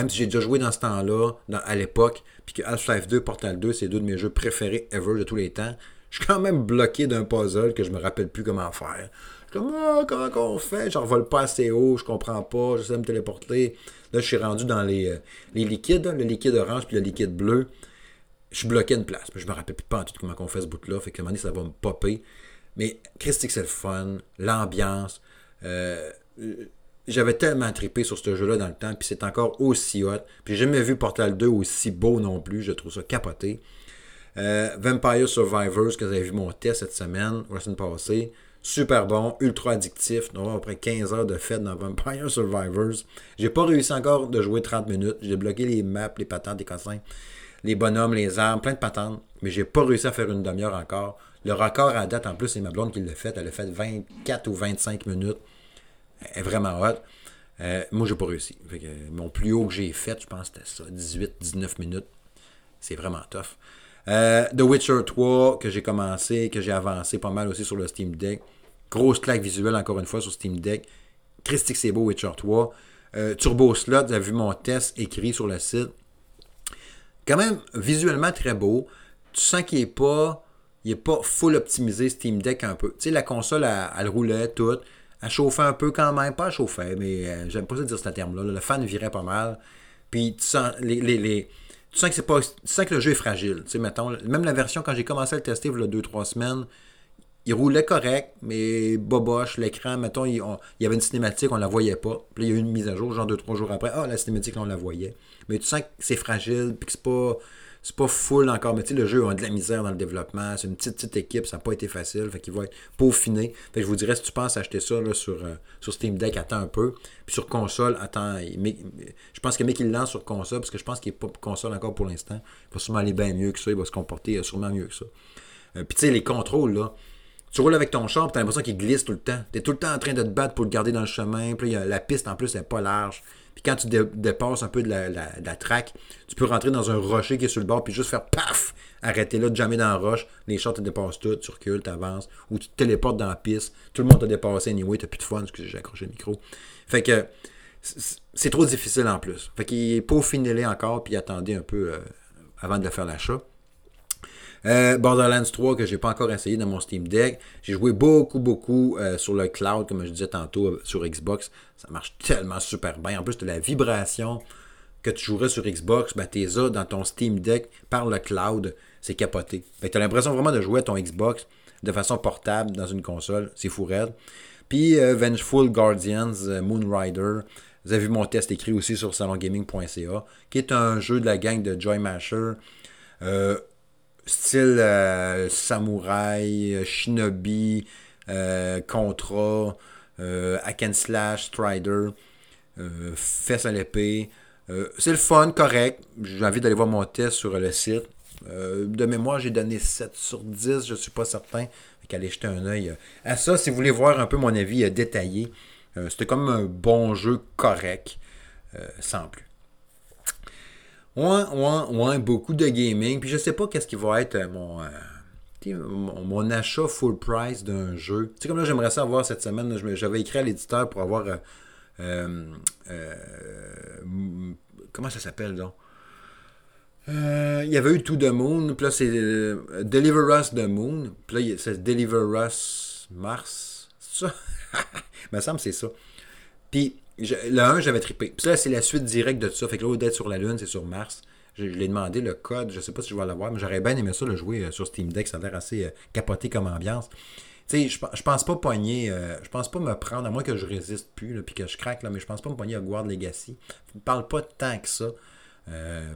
même si j'ai déjà joué dans ce temps-là, à l'époque, puis que Half-Life 2, Portal 2, c'est deux de mes jeux préférés ever de tous les temps, je suis quand même bloqué d'un puzzle que je me rappelle plus comment faire. Comme, ah, comment qu'on fait? J'en vole pas assez haut, je comprends pas, j'essaie de me téléporter. Là, je suis rendu dans les, euh, liquides, le liquide orange puis le liquide bleu. Je suis bloqué une place. Je me rappelle plus pas en tout comment on fait ce bout-là. Fait que à un moment ça va me popper. Mais Christique, c'est le fun, l'ambiance. Euh, j'avais tellement trippé sur ce jeu-là dans le temps, puis c'est encore aussi hot. Puis j'ai jamais vu Portal 2 aussi beau non plus. Je trouve ça capoté. Euh, Vampire Survivors, que vous avez vu mon test cette semaine, la semaine passée. Super bon, ultra addictif. On après 15 heures de fête dans Vampire Survivors. J'ai pas réussi encore de jouer 30 minutes. J'ai bloqué les maps, les patentes, les cassins, les bonhommes, les armes, plein de patentes. Mais j'ai pas réussi à faire une demi-heure encore. Le record à date, en plus, c'est ma blonde qui l'a fait. Elle a fait 24 ou 25 minutes. Elle est vraiment hot. Euh, moi, j'ai pas réussi. mon plus haut que j'ai fait, je pense, c'était ça, 18-19 minutes. C'est vraiment tough. Euh, The Witcher 3, que j'ai commencé, que j'ai avancé pas mal aussi sur le Steam Deck. Grosse claque visuelle, encore une fois, sur Steam Deck. Christique, c'est beau, Witcher 3. Euh, Turbo Slot, vous avez vu mon test écrit sur le site. Quand même, visuellement très beau. Tu sens qu'il n'est pas, il pas full optimisé Steam Deck un peu. Tu sais, la console, elle, roulait toute. Elle chauffait un peu quand même. Pas elle chauffait, mais euh, j'aime pas ça dire ce terme-là. Le fan virait pas mal. Puis tu sens les, les tu sens que c'est pas. Tu sens que le jeu est fragile. Tu sais, mettons, même la version, quand j'ai commencé à le tester il y a 2-3 semaines, il roulait correct, mais boboche, l'écran, mettons, il, y avait une cinématique, on la voyait pas. Puis il y a eu une mise à jour, genre 2-3 jours après, ah, la cinématique, on la voyait. Mais tu sens que c'est fragile, puis que c'est pas. C'est pas full encore, mais tu sais, le jeu a de la misère dans le développement. C'est une petite, petite équipe, ça n'a pas été facile. Fait qu'il va être peaufiné. Fait que je vous dirais, si tu penses acheter ça là, sur, euh, sur Steam Deck, attends un peu. Puis sur console, attends. je pense que mec, il lance sur console, parce que je pense qu'il n'est pas console encore pour l'instant. Il va sûrement aller bien mieux que ça. Il va se comporter sûrement mieux que ça. Euh, puis tu sais, les contrôles, là. Tu roules avec ton char, tu as l'impression qu'il glisse tout le temps. Tu es tout le temps en train de te battre pour le garder dans le chemin. Puis la piste, en plus, n'est pas large. Puis quand tu dépasses un peu de la, track, tu peux rentrer dans un rocher qui est sur le bord, puis juste faire paf, arrêter là, jamais dans la roche. Les chars te dépassent tout, tu recules, tu avances, ou tu te téléportes dans la piste. Tout le monde t'a dépassé anyway, t'as plus de fun, excusez, j'ai accroché le micro. Fait que c'est trop difficile en plus. Fait qu'il peaufinez-les encore, puis attendez un peu euh, avant de faire l'achat. Euh, Borderlands 3 que j'ai pas encore essayé dans mon Steam Deck. J'ai joué beaucoup, beaucoup euh, sur le cloud, comme je disais tantôt, euh, sur Xbox. Ça marche tellement super bien. En plus de la vibration que tu jouerais sur Xbox, ben, tu as dans ton Steam Deck par le cloud. C'est capoté. tu as l'impression vraiment de jouer à ton Xbox de façon portable dans une console. C'est fou raide. Puis Vengeful Guardians, Moonrider. Vous avez vu mon test écrit aussi sur salongaming.ca, qui est un jeu de la gang de Joy Masher. Style euh, samouraï, euh, shinobi, euh, contra, hack and slash, strider, fesse à l'épée. c'est le fun, correct. J'ai envie d'aller voir mon test sur le site. de mémoire, j'ai donné 7 sur 10, je ne suis pas certain. Allez jeter un œil à ça si vous voulez voir un peu mon avis détaillé. C'était comme un bon jeu correct, sans plus. Ouais, ouais, ouais, beaucoup de gaming. Puis je sais pas qu'est-ce qui va être euh, euh, mon, mon, achat full price d'un jeu. Tu sais, comme là, j'aimerais ça avoir cette semaine. J'avais écrit à l'éditeur pour avoir. Euh, comment ça s'appelle, donc? Il y avait eu tout the Moon. Puis là, c'est Deliver Us the Moon. Puis là, c'est Deliver Us Mars. C'est ça? Il me semble c'est ça. Puis le 1, j'avais trippé. Puis là, c'est la suite directe de ça. Fait que là, d'être sur la Lune, c'est sur Mars. Je, lui ai demandé le code. Je sais pas si je vais l'avoir, mais j'aurais bien aimé ça le jouer euh, sur Steam Deck. Ça a l'air assez euh, capoté comme ambiance. Tu sais, je, je pense pas poigner. Euh, je pense pas me prendre, à moins que je résiste plus, puis que je craque, là, mais je pense pas me poigner à Guard Legacy. Je ne parle pas tant que ça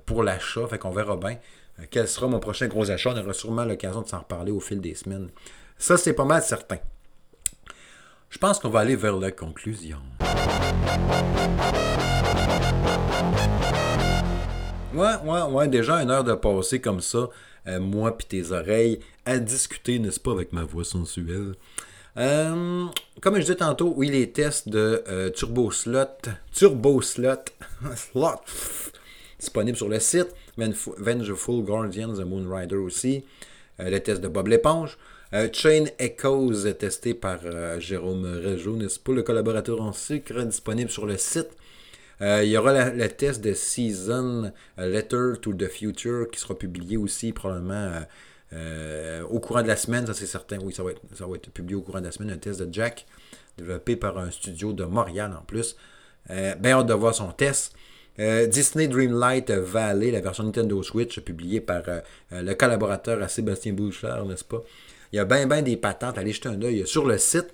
pour l'achat. Fait qu'on verra bien. quel sera mon prochain gros achat? On aura sûrement l'occasion de s'en reparler au fil des semaines. Ça, c'est pas mal certain. Je pense qu'on va aller vers la conclusion. Ouais, ouais, ouais, déjà une heure de passer comme ça, euh, moi puis tes oreilles, à discuter, n'est-ce pas, avec ma voix sensuelle? Euh, comme je disais tantôt, oui, les tests de euh, Turbo Slot, Turbo Slot, Slot, disponible sur le site, Vengeful Guardians et Moonrider aussi, le test de Bob l'éponge. Euh, Chain Echoes, testé par euh, Jérôme Rejo, n'est-ce pas, le collaborateur en sucre, disponible sur le site. Euh, il y aura le test de Season Letter to the Future qui sera publié aussi probablement au courant de la semaine, ça c'est certain. Oui, ça va, être, publié au courant de la semaine. Un test de Jack, développé par un studio de Montréal en plus. bien hâte de voir son test. Disney Dreamlight Valley, la version Nintendo Switch, publiée par le collaborateur à Sébastien Bouchard, n'est-ce pas? Il y a bien, bien des patentes. Allez jeter un œil sur le site.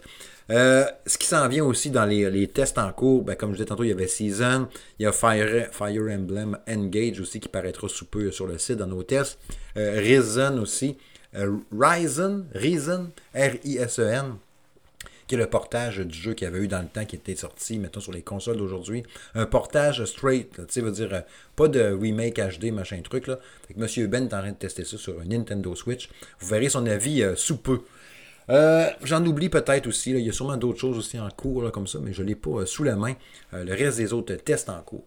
Euh, ce qui s'en vient aussi dans les, tests en cours, ben, comme je disais tantôt, il y avait Season, il y a Fire, Fire Emblem Engage aussi qui paraîtra sous peu sur le site dans nos tests. Euh, Risen aussi. Euh, Ryzen, Ryzen, R-I-S-E-N qui est le portage du jeu qu'il y avait eu dans le temps qui était sorti, mettons, sur les consoles d'aujourd'hui. Un portage straight, tu sais, veut dire euh, pas de remake HD, machin truc. Là. Fait que M. Ben est en train de tester ça sur Nintendo Switch. Vous verrez son avis euh, sous peu. Euh, j'en oublie peut-être aussi. Il y a sûrement d'autres choses aussi en cours comme ça, mais je ne l'ai pas sous la main. le reste des autres tests en cours.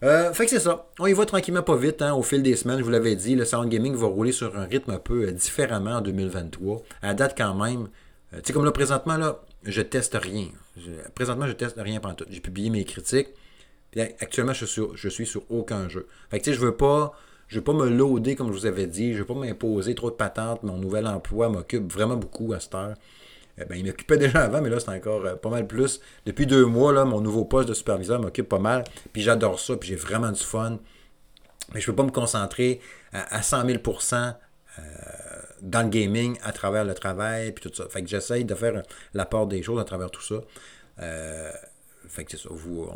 fait que c'est ça. On y va tranquillement pas vite hein, au fil des semaines. Je vous l'avais dit, le Sound Gaming va rouler sur un rythme un peu différemment en 2023. À date quand même, tu sais, comme là, présentement, là, je teste rien. présentement, je teste rien pendant tout. J'ai publié mes critiques. Puis actuellement, je suis, sur, je suis sur aucun jeu. Fait que tu sais, je veux pas. Je veux pas me loader, comme je vous avais dit. Je veux pas m'imposer trop de patentes. Mon nouvel emploi m'occupe vraiment beaucoup à cette heure. Eh ben, il m'occupait déjà avant, mais là, c'est encore euh, pas mal plus. Depuis deux mois, là, mon nouveau poste de superviseur m'occupe pas mal. Puis j'adore ça, puis j'ai vraiment du fun. Mais je peux pas me concentrer à, à 100 000 euh, dans le gaming à travers le travail puis tout ça. Fait que j'essaye de faire la part des choses à travers tout ça. Euh, fait que c'est ça.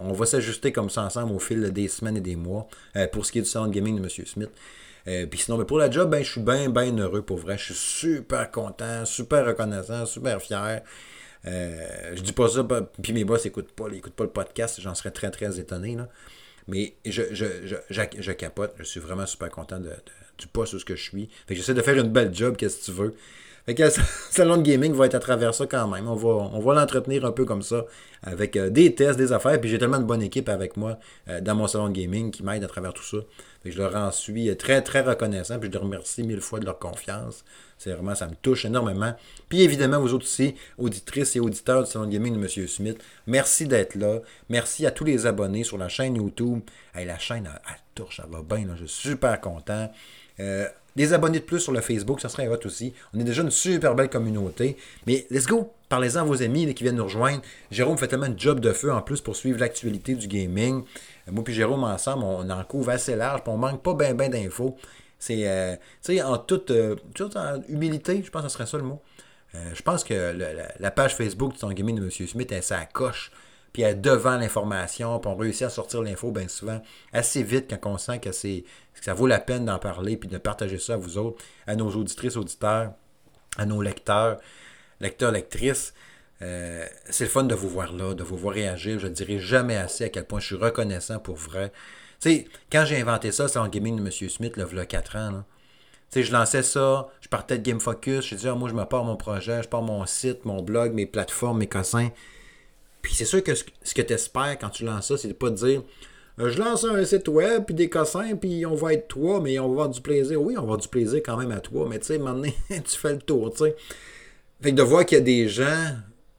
on va s'ajuster comme ça ensemble au fil des semaines et des mois euh, pour ce qui est du sound gaming de M. Smith. Euh, puis sinon, mais pour la job, ben, je suis bien, bien heureux pour vrai. Je suis super content, super reconnaissant, super fier. Je dis pas ça, puis mes boss n'écoutent pas, écoutent pas le podcast, j'en serais très, très étonné. Là. Mais je, je, je, je, capote, je suis vraiment super content de, du poste où ce que je suis. Fait que j'essaie de faire une belle job, qu'est-ce que tu veux. Fait que le salon de gaming va être à travers ça quand même. On va, on va l'entretenir un peu comme ça, avec euh, des tests, des affaires. Puis j'ai tellement de bonne équipe avec moi euh, dans mon salon de gaming qui m'aide à travers tout ça. Je leur en suis très, très reconnaissant. Puis je leur remercie mille fois de leur confiance. C'est vraiment, ça me touche énormément. Puis évidemment, vous autres aussi, auditrices et auditeurs du salon de gaming de M. Smith, merci d'être là. Merci à tous les abonnés sur la chaîne YouTube. La chaîne, elle, touche, ça va bien. Je suis super content. Euh, des abonnés de plus sur le Facebook, ça serait hot aussi. On est déjà une super belle communauté. Mais let's go! Parlez-en à vos amis qui viennent nous rejoindre. Jérôme fait tellement de job de feu en plus pour suivre l'actualité du gaming. Euh, moi et Jérôme ensemble, on en couvre assez large, puis on manque pas bien ben, d'infos. C'est, euh, tu sais, en toute, humilité, je pense que ce serait ça le mot. je pense que la, page Facebook de son gaming de M. Smith, elle s'accroche puis être devant l'information, puis on réussit à sortir l'info bien souvent assez vite quand on sent que, ça vaut la peine d'en parler, puis de partager ça à vous autres, à nos auditrices, auditeurs, à nos lecteurs, lecteurs, lectrices. Euh, c'est le fun de vous voir là, de vous voir réagir. Je ne dirai jamais assez à quel point je suis reconnaissant pour vrai. Tu sais, quand j'ai inventé ça, c'est en gaming de M. Smith, là, il y a 4 ans. Là. sais, je lançais ça, je partais de Game Focus, je disais, ah, moi, je me pars mon projet, je pars mon site, mon blog, mes plateformes, mes cossins. Puis c'est sûr que ce, que tu espères quand tu lances ça, c'est de pas te dire euh, je lance un site web, puis des cossins, puis on va être toi, mais on va avoir du plaisir. Oui, on va avoir du plaisir quand même à toi, mais tu sais, maintenant, tu fais le tour, tu sais. Fait que de voir qu'il y a des gens,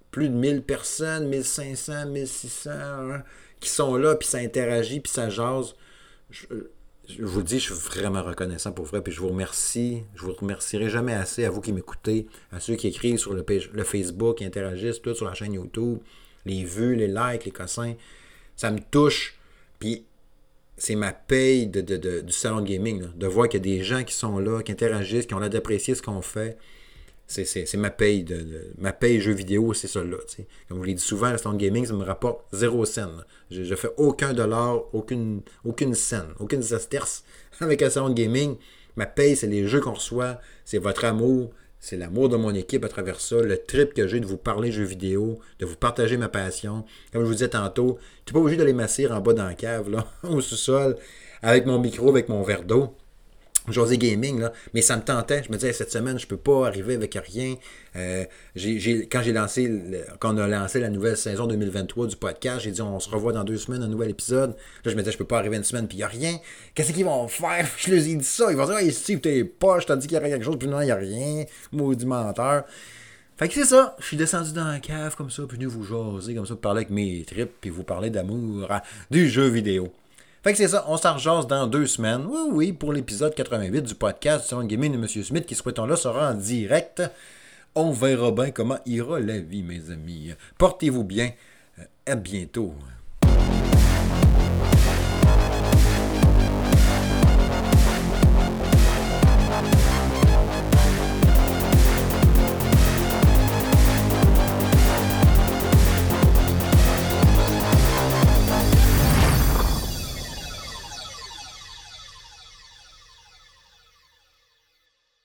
plus de 1000 personnes, 1500, 1600, hein, qui sont là, puis ça interagit, puis ça jase. Je, vous dis, je suis vraiment reconnaissant pour vrai, puis je vous remercie. Je vous remercierai jamais assez à vous qui m'écoutez, à ceux qui écrivent sur le, page, le Facebook, qui interagissent, tout sur la chaîne YouTube les vues, les likes, les cossins. Ça me touche. Puis c'est ma paye de, du salon de gaming. de voir qu'il y a des gens qui sont là, qui interagissent, qui ont l'air d'apprécier ce qu'on fait. C'est ma paye de, ma paye jeux vidéo, c'est ça là. Comme je vous l'ai dit souvent, le salon de gaming, ça me rapporte zéro scène. Je ne fais aucun dollar, aucune, aucune scène, aucune sesterce avec un salon de gaming. Ma paye, c'est les jeux qu'on reçoit, c'est votre amour, c'est l'amour de mon équipe à travers ça, le trip que j'ai de vous parler jeux vidéo, de vous partager ma passion. Comme je vous disais tantôt, tu n'es pas obligé d'aller m'asseoir en bas dans la cave, là, au sous-sol, avec mon micro, avec mon verre d'eau. José Gaming, là, mais ça me tentait. Je me disais, cette semaine, je peux pas arriver avec rien. Euh, quand j'ai lancé, quand on a lancé la nouvelle saison 2023 du podcast, j'ai dit, on se revoit dans deux semaines, un nouvel épisode. Là, je me disais, je peux pas arriver une semaine, puis il n'y a rien. Qu'est-ce qu'ils vont faire? Je leur ai dit ça. Ils vont dire, hey, Steve, t'es pas, je t'ai dit qu'il y aurait quelque chose, puis non, il n'y a rien. Maudit menteur. Fait que c'est ça, je suis descendu dans la cave comme ça, puis venu vous jaser comme ça, parler avec mes tripes, puis vous parler d'amour du jeu vidéo. Fait que c'est ça, on s'en dans deux semaines. Oui, oui, pour l'épisode 88 du podcast sur Gaming de M. Smith, qui, souhaitons-là, sera en direct. On verra bien comment ira la vie, mes amis. Portez-vous bien. Euh, à bientôt.